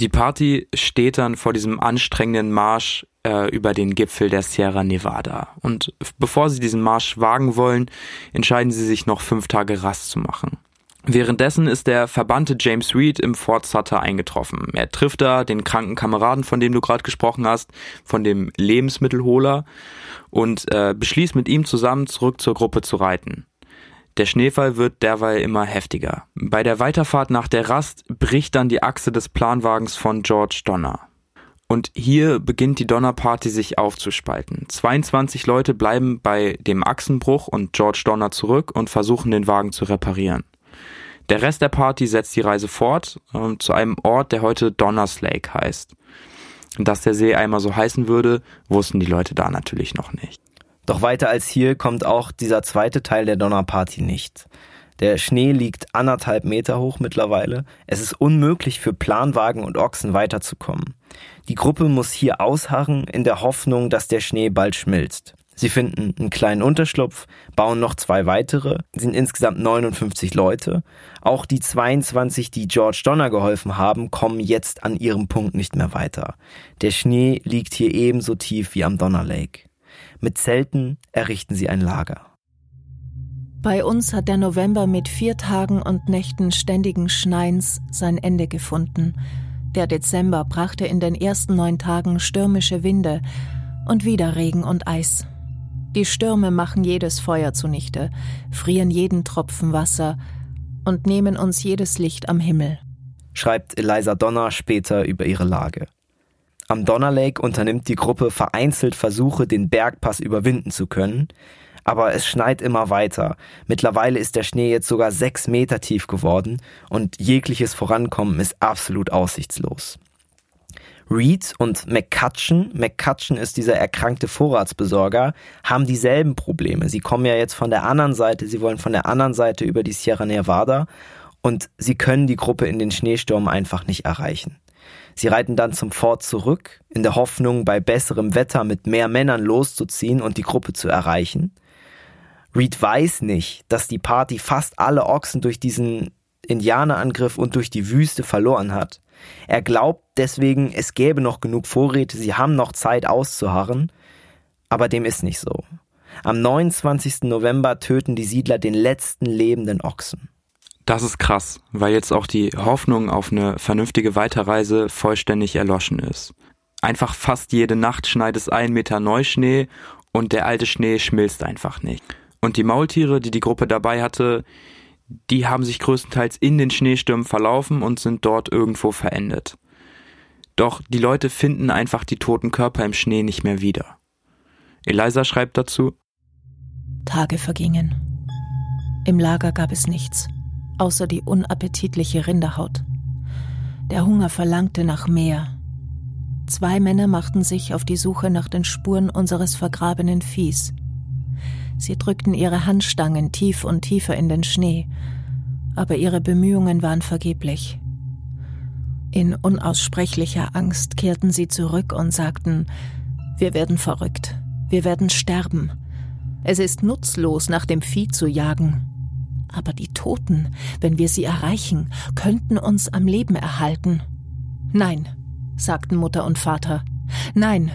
Die Party steht dann vor diesem anstrengenden Marsch äh, über den Gipfel der Sierra Nevada. Und bevor sie diesen Marsch wagen wollen, entscheiden sie sich noch fünf Tage Rast zu machen. Währenddessen ist der verbannte James Reed im Fort Sutter eingetroffen. Er trifft da den kranken Kameraden, von dem du gerade gesprochen hast, von dem Lebensmittelholer und äh, beschließt mit ihm zusammen zurück zur Gruppe zu reiten. Der Schneefall wird derweil immer heftiger. Bei der Weiterfahrt nach der Rast bricht dann die Achse des Planwagens von George Donner. Und hier beginnt die Donner-Party sich aufzuspalten. 22 Leute bleiben bei dem Achsenbruch und George Donner zurück und versuchen den Wagen zu reparieren. Der Rest der Party setzt die Reise fort äh, zu einem Ort, der heute Donners Lake heißt. Dass der See einmal so heißen würde, wussten die Leute da natürlich noch nicht. Doch weiter als hier kommt auch dieser zweite Teil der Donnerparty nicht. Der Schnee liegt anderthalb Meter hoch mittlerweile. Es ist unmöglich für Planwagen und Ochsen weiterzukommen. Die Gruppe muss hier ausharren in der Hoffnung, dass der Schnee bald schmilzt. Sie finden einen kleinen Unterschlupf, bauen noch zwei weitere, sind insgesamt 59 Leute. Auch die 22, die George Donner geholfen haben, kommen jetzt an ihrem Punkt nicht mehr weiter. Der Schnee liegt hier ebenso tief wie am Donner Lake. Mit Zelten errichten sie ein Lager. Bei uns hat der November mit vier Tagen und Nächten ständigen Schneins sein Ende gefunden. Der Dezember brachte in den ersten neun Tagen stürmische Winde und wieder Regen und Eis. Die Stürme machen jedes Feuer zunichte, frieren jeden Tropfen Wasser und nehmen uns jedes Licht am Himmel. Schreibt Eliza Donner später über ihre Lage. Am Donner Lake unternimmt die Gruppe vereinzelt Versuche, den Bergpass überwinden zu können, aber es schneit immer weiter. Mittlerweile ist der Schnee jetzt sogar sechs Meter tief geworden und jegliches Vorankommen ist absolut aussichtslos. Reed und McCutcheon, McCutcheon ist dieser erkrankte Vorratsbesorger, haben dieselben Probleme. Sie kommen ja jetzt von der anderen Seite, sie wollen von der anderen Seite über die Sierra Nevada und sie können die Gruppe in den Schneesturm einfach nicht erreichen. Sie reiten dann zum Fort zurück, in der Hoffnung, bei besserem Wetter mit mehr Männern loszuziehen und die Gruppe zu erreichen. Reed weiß nicht, dass die Party fast alle Ochsen durch diesen Indianerangriff und durch die Wüste verloren hat. Er glaubt deswegen, es gäbe noch genug Vorräte, sie haben noch Zeit auszuharren, aber dem ist nicht so. Am 29. November töten die Siedler den letzten lebenden Ochsen. Das ist krass, weil jetzt auch die Hoffnung auf eine vernünftige Weiterreise vollständig erloschen ist. Einfach fast jede Nacht schneit es ein Meter Neuschnee und der alte Schnee schmilzt einfach nicht. Und die Maultiere, die die Gruppe dabei hatte, die haben sich größtenteils in den Schneestürmen verlaufen und sind dort irgendwo verendet. Doch die Leute finden einfach die toten Körper im Schnee nicht mehr wieder. Eliza schreibt dazu Tage vergingen. Im Lager gab es nichts, außer die unappetitliche Rinderhaut. Der Hunger verlangte nach mehr. Zwei Männer machten sich auf die Suche nach den Spuren unseres vergrabenen Viehs. Sie drückten ihre Handstangen tief und tiefer in den Schnee, aber ihre Bemühungen waren vergeblich. In unaussprechlicher Angst kehrten sie zurück und sagten, wir werden verrückt, wir werden sterben. Es ist nutzlos, nach dem Vieh zu jagen. Aber die Toten, wenn wir sie erreichen, könnten uns am Leben erhalten. Nein, sagten Mutter und Vater. Nein.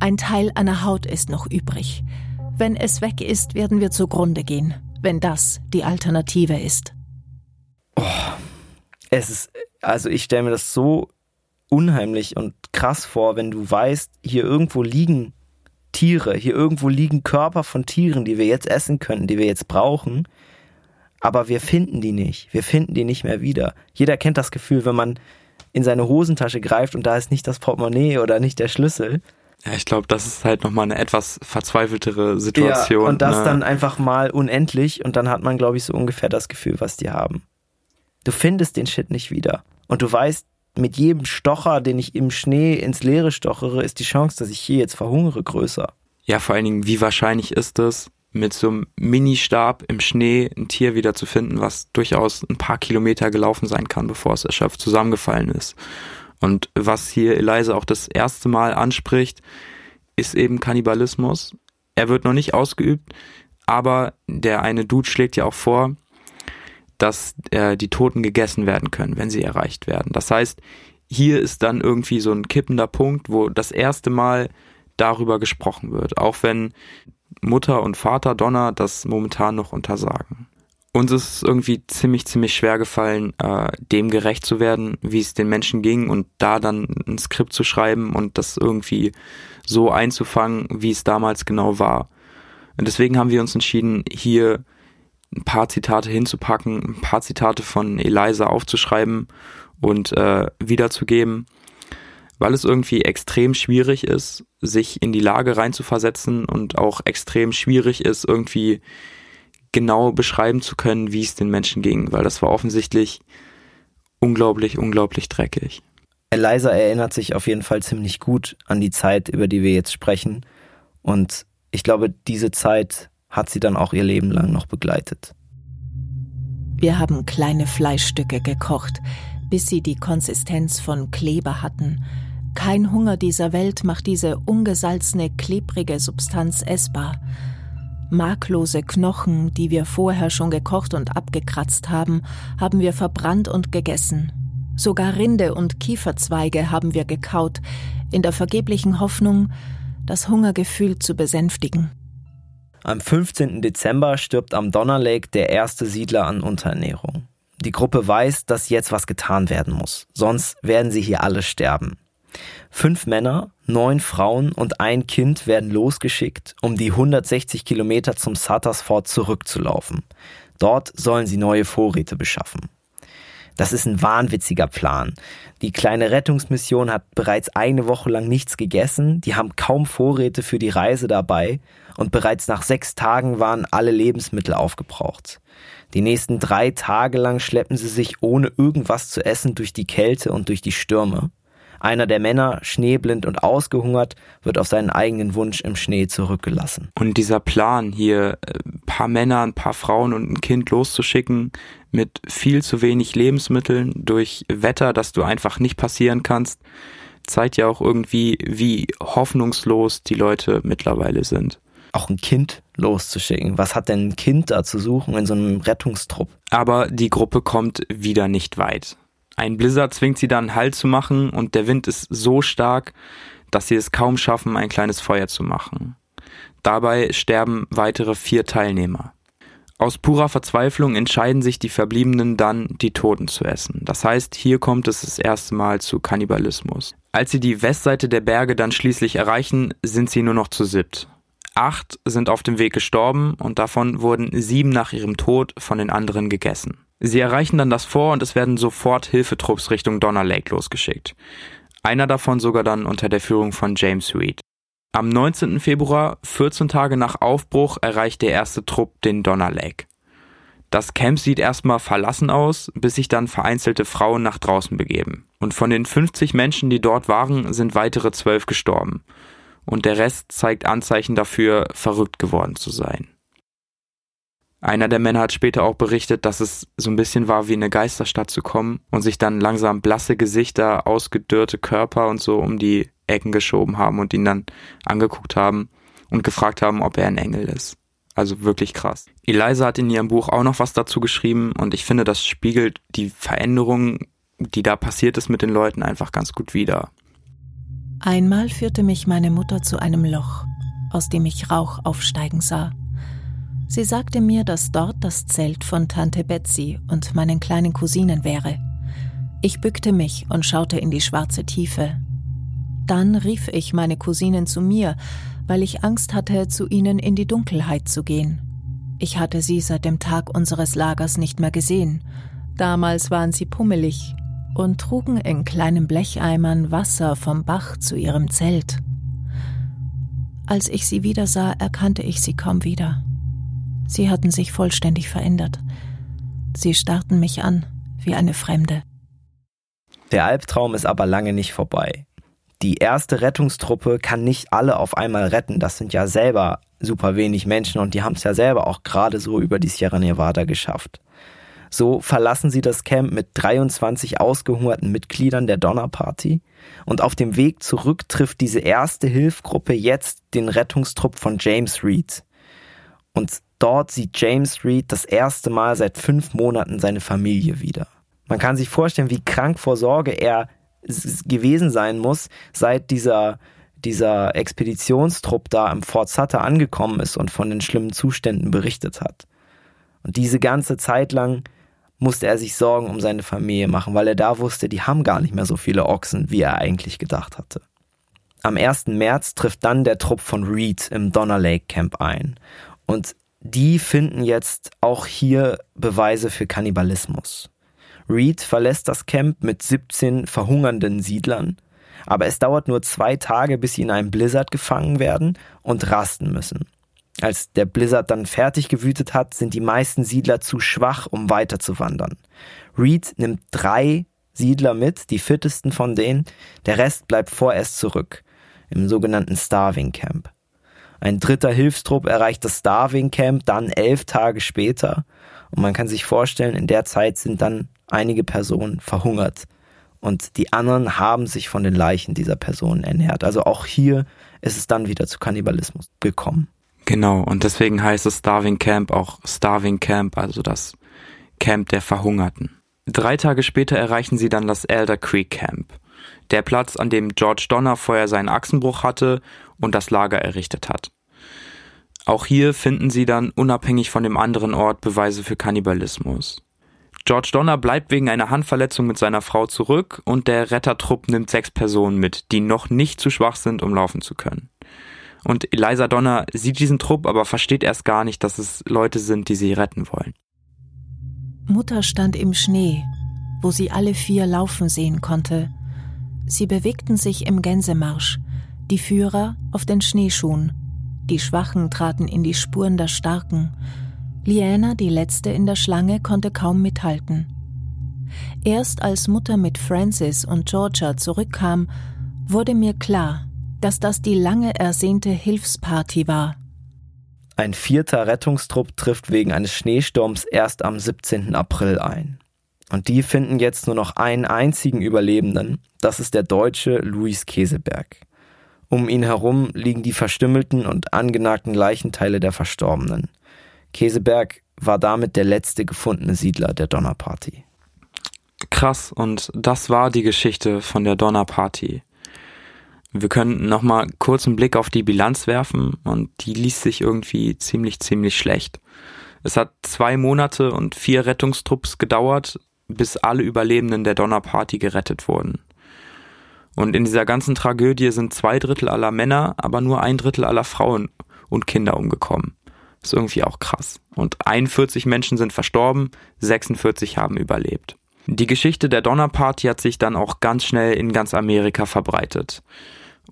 Ein Teil einer Haut ist noch übrig. Wenn es weg ist, werden wir zugrunde gehen, wenn das die Alternative ist. Oh, es ist, also ich stelle mir das so unheimlich und krass vor, wenn du weißt, hier irgendwo liegen Tiere, hier irgendwo liegen Körper von Tieren, die wir jetzt essen können, die wir jetzt brauchen aber wir finden die nicht. Wir finden die nicht mehr wieder. Jeder kennt das Gefühl, wenn man in seine Hosentasche greift und da ist nicht das Portemonnaie oder nicht der Schlüssel. Ja, ich glaube, das ist halt nochmal eine etwas verzweifeltere Situation. Ja, und das ne? dann einfach mal unendlich und dann hat man, glaube ich, so ungefähr das Gefühl, was die haben. Du findest den Shit nicht wieder. Und du weißt, mit jedem Stocher, den ich im Schnee ins Leere stochere, ist die Chance, dass ich hier jetzt verhungere, größer. Ja, vor allen Dingen, wie wahrscheinlich ist es, mit so einem Mini-Stab im Schnee ein Tier wieder zu finden, was durchaus ein paar Kilometer gelaufen sein kann, bevor es erschöpft zusammengefallen ist. Und was hier Eliza auch das erste Mal anspricht, ist eben Kannibalismus. Er wird noch nicht ausgeübt, aber der eine Dude schlägt ja auch vor, dass äh, die Toten gegessen werden können, wenn sie erreicht werden. Das heißt, hier ist dann irgendwie so ein kippender Punkt, wo das erste Mal darüber gesprochen wird. Auch wenn Mutter und Vater Donner das momentan noch untersagen. Uns ist irgendwie ziemlich, ziemlich schwer gefallen, äh, dem gerecht zu werden, wie es den Menschen ging und da dann ein Skript zu schreiben und das irgendwie so einzufangen, wie es damals genau war. Und deswegen haben wir uns entschieden, hier ein paar Zitate hinzupacken, ein paar Zitate von Eliza aufzuschreiben und äh, wiederzugeben weil es irgendwie extrem schwierig ist, sich in die Lage reinzuversetzen und auch extrem schwierig ist, irgendwie genau beschreiben zu können, wie es den Menschen ging, weil das war offensichtlich unglaublich, unglaublich dreckig. Eliza erinnert sich auf jeden Fall ziemlich gut an die Zeit, über die wir jetzt sprechen. Und ich glaube, diese Zeit hat sie dann auch ihr Leben lang noch begleitet. Wir haben kleine Fleischstücke gekocht, bis sie die Konsistenz von Kleber hatten. Kein Hunger dieser Welt macht diese ungesalzene, klebrige Substanz essbar. Marklose Knochen, die wir vorher schon gekocht und abgekratzt haben, haben wir verbrannt und gegessen. Sogar Rinde und Kieferzweige haben wir gekaut, in der vergeblichen Hoffnung, das Hungergefühl zu besänftigen. Am 15. Dezember stirbt am Donner Lake der erste Siedler an Unterernährung. Die Gruppe weiß, dass jetzt was getan werden muss, sonst werden sie hier alle sterben. Fünf Männer, neun Frauen und ein Kind werden losgeschickt, um die 160 Kilometer zum Satters Fort zurückzulaufen. Dort sollen sie neue Vorräte beschaffen. Das ist ein wahnwitziger Plan. Die kleine Rettungsmission hat bereits eine Woche lang nichts gegessen, die haben kaum Vorräte für die Reise dabei und bereits nach sechs Tagen waren alle Lebensmittel aufgebraucht. Die nächsten drei Tage lang schleppen sie sich ohne irgendwas zu essen durch die Kälte und durch die Stürme. Einer der Männer, schneeblind und ausgehungert, wird auf seinen eigenen Wunsch im Schnee zurückgelassen. Und dieser Plan, hier ein äh, paar Männer, ein paar Frauen und ein Kind loszuschicken mit viel zu wenig Lebensmitteln durch Wetter, das du einfach nicht passieren kannst, zeigt ja auch irgendwie, wie hoffnungslos die Leute mittlerweile sind. Auch ein Kind loszuschicken. Was hat denn ein Kind da zu suchen in so einem Rettungstrupp? Aber die Gruppe kommt wieder nicht weit. Ein Blizzard zwingt sie dann Halt zu machen und der Wind ist so stark, dass sie es kaum schaffen, ein kleines Feuer zu machen. Dabei sterben weitere vier Teilnehmer. Aus purer Verzweiflung entscheiden sich die Verbliebenen dann, die Toten zu essen. Das heißt, hier kommt es das erste Mal zu Kannibalismus. Als sie die Westseite der Berge dann schließlich erreichen, sind sie nur noch zu siebt. Acht sind auf dem Weg gestorben und davon wurden sieben nach ihrem Tod von den anderen gegessen. Sie erreichen dann das Vor und es werden sofort Hilfetrupps Richtung Donner Lake losgeschickt. Einer davon sogar dann unter der Führung von James Reed. Am 19. Februar, 14 Tage nach Aufbruch, erreicht der erste Trupp den Donner Lake. Das Camp sieht erstmal verlassen aus, bis sich dann vereinzelte Frauen nach draußen begeben. Und von den 50 Menschen, die dort waren, sind weitere zwölf gestorben. Und der Rest zeigt Anzeichen dafür, verrückt geworden zu sein. Einer der Männer hat später auch berichtet, dass es so ein bisschen war, wie in eine Geisterstadt zu kommen und sich dann langsam blasse Gesichter, ausgedörrte Körper und so um die Ecken geschoben haben und ihn dann angeguckt haben und gefragt haben, ob er ein Engel ist. Also wirklich krass. Eliza hat in ihrem Buch auch noch was dazu geschrieben und ich finde, das spiegelt die Veränderung, die da passiert ist mit den Leuten, einfach ganz gut wider. Einmal führte mich meine Mutter zu einem Loch, aus dem ich Rauch aufsteigen sah. Sie sagte mir, dass dort das Zelt von Tante Betsy und meinen kleinen Cousinen wäre. Ich bückte mich und schaute in die schwarze Tiefe. Dann rief ich meine Cousinen zu mir, weil ich Angst hatte, zu ihnen in die Dunkelheit zu gehen. Ich hatte sie seit dem Tag unseres Lagers nicht mehr gesehen. Damals waren sie pummelig und trugen in kleinen Blecheimern Wasser vom Bach zu ihrem Zelt. Als ich sie wiedersah, erkannte ich sie kaum wieder. Sie hatten sich vollständig verändert. Sie starrten mich an wie eine Fremde. Der Albtraum ist aber lange nicht vorbei. Die erste Rettungstruppe kann nicht alle auf einmal retten. Das sind ja selber super wenig Menschen und die haben es ja selber auch gerade so über die Sierra Nevada geschafft. So verlassen sie das Camp mit 23 ausgehungerten Mitgliedern der Donnerparty und auf dem Weg zurück trifft diese erste Hilfgruppe jetzt den Rettungstrupp von James Reed. Und dort sieht James Reed das erste Mal seit fünf Monaten seine Familie wieder. Man kann sich vorstellen, wie krank vor Sorge er gewesen sein muss, seit dieser, dieser Expeditionstrupp da im Fort Sutter angekommen ist und von den schlimmen Zuständen berichtet hat. Und diese ganze Zeit lang musste er sich Sorgen um seine Familie machen, weil er da wusste, die haben gar nicht mehr so viele Ochsen, wie er eigentlich gedacht hatte. Am 1. März trifft dann der Trupp von Reed im Donner Lake Camp ein. Und die finden jetzt auch hier Beweise für Kannibalismus. Reed verlässt das Camp mit 17 verhungernden Siedlern, aber es dauert nur zwei Tage, bis sie in einem Blizzard gefangen werden und rasten müssen. Als der Blizzard dann fertig gewütet hat, sind die meisten Siedler zu schwach, um weiterzuwandern. Reed nimmt drei Siedler mit, die fittesten von denen, der Rest bleibt vorerst zurück, im sogenannten Starving Camp. Ein dritter Hilfstrupp erreicht das Starving Camp dann elf Tage später und man kann sich vorstellen, in der Zeit sind dann einige Personen verhungert und die anderen haben sich von den Leichen dieser Personen ernährt. Also auch hier ist es dann wieder zu Kannibalismus gekommen. Genau, und deswegen heißt es Starving Camp auch Starving Camp, also das Camp der Verhungerten. Drei Tage später erreichen sie dann das Elder Creek Camp, der Platz, an dem George Donner vorher seinen Achsenbruch hatte und das Lager errichtet hat. Auch hier finden sie dann unabhängig von dem anderen Ort Beweise für Kannibalismus. George Donner bleibt wegen einer Handverletzung mit seiner Frau zurück und der Rettertrupp nimmt sechs Personen mit, die noch nicht zu schwach sind, um laufen zu können. Und Eliza Donner sieht diesen Trupp, aber versteht erst gar nicht, dass es Leute sind, die sie retten wollen. Mutter stand im Schnee, wo sie alle vier laufen sehen konnte. Sie bewegten sich im Gänsemarsch, die Führer auf den Schneeschuhen. Die Schwachen traten in die Spuren der Starken. Liana, die letzte in der Schlange, konnte kaum mithalten. Erst als Mutter mit Francis und Georgia zurückkam, wurde mir klar, dass das die lange ersehnte Hilfsparty war. Ein vierter Rettungstrupp trifft wegen eines Schneesturms erst am 17. April ein. Und die finden jetzt nur noch einen einzigen Überlebenden, das ist der Deutsche Luis Käseberg. Um ihn herum liegen die verstümmelten und angenagten Leichenteile der Verstorbenen. Käseberg war damit der letzte gefundene Siedler der Donnerparty. Krass, und das war die Geschichte von der Donnerparty. Wir können nochmal kurz einen Blick auf die Bilanz werfen und die liest sich irgendwie ziemlich, ziemlich schlecht. Es hat zwei Monate und vier Rettungstrupps gedauert, bis alle Überlebenden der Donnerparty gerettet wurden. Und in dieser ganzen Tragödie sind zwei Drittel aller Männer, aber nur ein Drittel aller Frauen und Kinder umgekommen. ist irgendwie auch krass. Und 41 Menschen sind verstorben, 46 haben überlebt. Die Geschichte der Donnerparty hat sich dann auch ganz schnell in ganz Amerika verbreitet.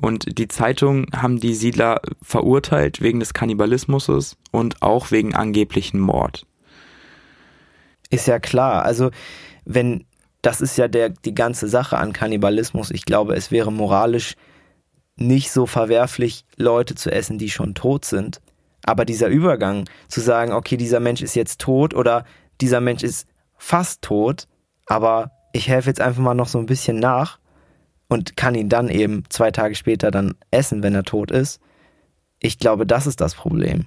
Und die Zeitungen haben die Siedler verurteilt wegen des Kannibalismus und auch wegen angeblichen Mord. Ist ja klar. Also, wenn, das ist ja der, die ganze Sache an Kannibalismus. Ich glaube, es wäre moralisch nicht so verwerflich, Leute zu essen, die schon tot sind. Aber dieser Übergang zu sagen, okay, dieser Mensch ist jetzt tot oder dieser Mensch ist fast tot, aber ich helfe jetzt einfach mal noch so ein bisschen nach und kann ihn dann eben zwei Tage später dann essen, wenn er tot ist. Ich glaube, das ist das Problem.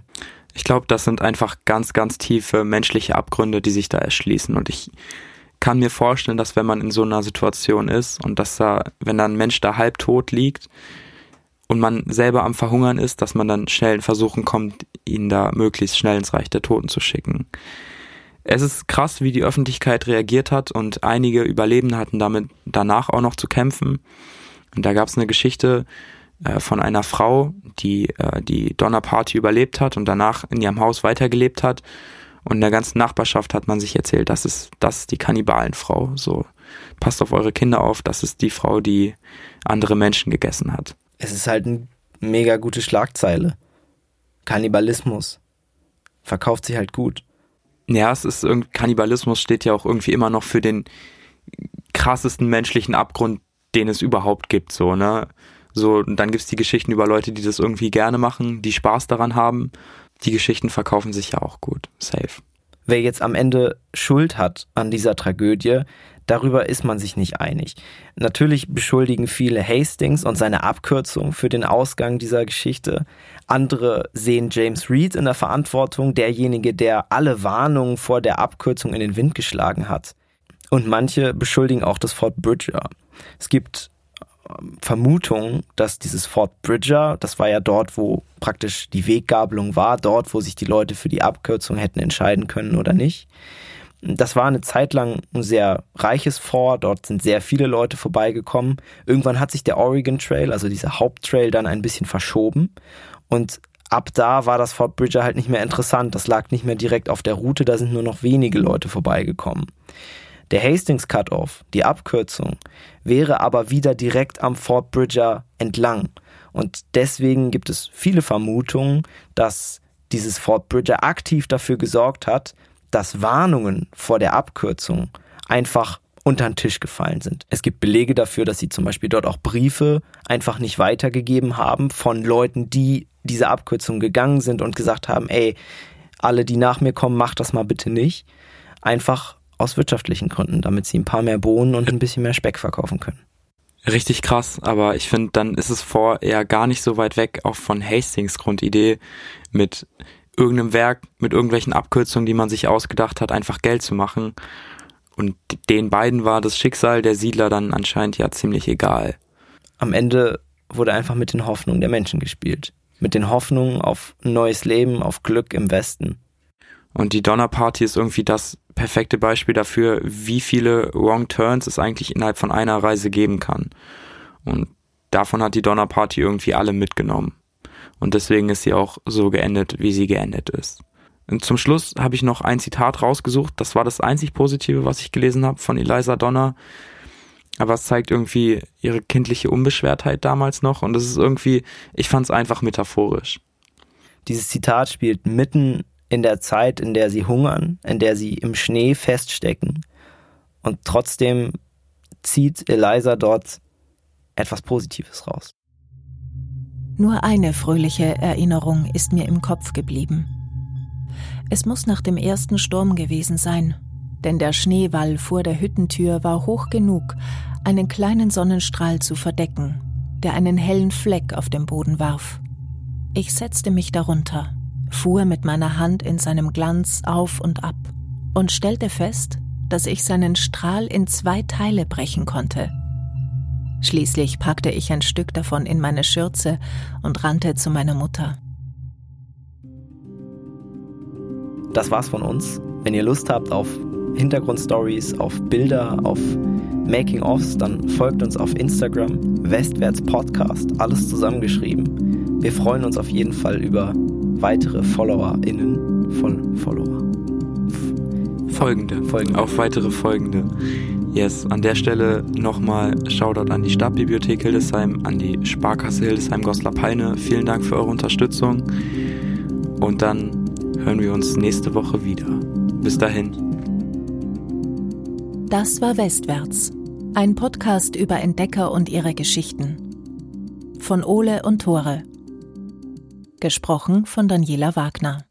Ich glaube, das sind einfach ganz, ganz tiefe menschliche Abgründe, die sich da erschließen. Und ich kann mir vorstellen, dass wenn man in so einer Situation ist und dass da, wenn da ein Mensch da halb tot liegt und man selber am Verhungern ist, dass man dann schnell in Versuchen kommt, ihn da möglichst schnell ins Reich der Toten zu schicken. Es ist krass, wie die Öffentlichkeit reagiert hat und einige Überlebende hatten damit danach auch noch zu kämpfen. Und da gab es eine Geschichte äh, von einer Frau, die äh, die Donnerparty überlebt hat und danach in ihrem Haus weitergelebt hat. Und in der ganzen Nachbarschaft hat man sich erzählt, das ist, das ist die Kannibalenfrau. So, passt auf eure Kinder auf, das ist die Frau, die andere Menschen gegessen hat. Es ist halt eine mega gute Schlagzeile. Kannibalismus. Verkauft sich halt gut. Ja, es ist irgendwie, Kannibalismus steht ja auch irgendwie immer noch für den krassesten menschlichen Abgrund, den es überhaupt gibt, so, ne? So, und dann gibt's die Geschichten über Leute, die das irgendwie gerne machen, die Spaß daran haben. Die Geschichten verkaufen sich ja auch gut. Safe. Wer jetzt am Ende Schuld hat an dieser Tragödie, darüber ist man sich nicht einig. Natürlich beschuldigen viele Hastings und seine Abkürzung für den Ausgang dieser Geschichte. Andere sehen James Reed in der Verantwortung, derjenige, der alle Warnungen vor der Abkürzung in den Wind geschlagen hat. Und manche beschuldigen auch das Fort Bridger. Es gibt ähm, Vermutungen, dass dieses Fort Bridger, das war ja dort, wo praktisch die Weggabelung war, dort, wo sich die Leute für die Abkürzung hätten entscheiden können oder nicht. Das war eine Zeit lang ein sehr reiches Fort, dort sind sehr viele Leute vorbeigekommen. Irgendwann hat sich der Oregon Trail, also dieser Haupttrail, dann ein bisschen verschoben und ab da war das Fort Bridger halt nicht mehr interessant. Das lag nicht mehr direkt auf der Route, da sind nur noch wenige Leute vorbeigekommen. Der Hastings Cutoff, die Abkürzung, wäre aber wieder direkt am Fort Bridger entlang. Und deswegen gibt es viele Vermutungen, dass dieses Fort Bridger aktiv dafür gesorgt hat, dass Warnungen vor der Abkürzung einfach unter den Tisch gefallen sind. Es gibt Belege dafür, dass sie zum Beispiel dort auch Briefe einfach nicht weitergegeben haben von Leuten, die diese Abkürzung gegangen sind und gesagt haben, ey, alle, die nach mir kommen, macht das mal bitte nicht. Einfach aus wirtschaftlichen Gründen, damit sie ein paar mehr Bohnen und ein bisschen mehr Speck verkaufen können. Richtig krass, aber ich finde, dann ist es vor eher gar nicht so weit weg auch von Hastings Grundidee mit irgendeinem Werk, mit irgendwelchen Abkürzungen, die man sich ausgedacht hat, einfach Geld zu machen. Und den beiden war das Schicksal der Siedler dann anscheinend ja ziemlich egal. Am Ende wurde einfach mit den Hoffnungen der Menschen gespielt. Mit den Hoffnungen auf ein neues Leben, auf Glück im Westen. Und die Donnerparty ist irgendwie das perfekte Beispiel dafür, wie viele Wrong Turns es eigentlich innerhalb von einer Reise geben kann. Und davon hat die Donnerparty irgendwie alle mitgenommen. Und deswegen ist sie auch so geendet, wie sie geendet ist. Und zum Schluss habe ich noch ein Zitat rausgesucht. Das war das einzig Positive, was ich gelesen habe von Eliza Donner. Aber es zeigt irgendwie ihre kindliche Unbeschwertheit damals noch. Und es ist irgendwie, ich fand es einfach metaphorisch. Dieses Zitat spielt mitten in der Zeit, in der sie hungern, in der sie im Schnee feststecken. Und trotzdem zieht Eliza dort etwas Positives raus. Nur eine fröhliche Erinnerung ist mir im Kopf geblieben. Es muss nach dem ersten Sturm gewesen sein, denn der Schneewall vor der Hüttentür war hoch genug, einen kleinen Sonnenstrahl zu verdecken, der einen hellen Fleck auf dem Boden warf. Ich setzte mich darunter fuhr mit meiner Hand in seinem Glanz auf und ab und stellte fest, dass ich seinen Strahl in zwei Teile brechen konnte. Schließlich packte ich ein Stück davon in meine Schürze und rannte zu meiner Mutter. Das war's von uns. Wenn ihr Lust habt auf Hintergrundstories, auf Bilder, auf Making-ofs, dann folgt uns auf Instagram, Westwärts Podcast, alles zusammengeschrieben. Wir freuen uns auf jeden Fall über weitere FollowerInnen von Follower. Folgende. Folgende. Auf weitere Folgende. Yes, an der Stelle nochmal Shoutout an die Stadtbibliothek Hildesheim, an die Sparkasse Hildesheim-Goslar-Peine. Vielen Dank für eure Unterstützung. Und dann hören wir uns nächste Woche wieder. Bis dahin. Das war Westwärts, ein Podcast über Entdecker und ihre Geschichten. Von Ole und Tore. Gesprochen von Daniela Wagner.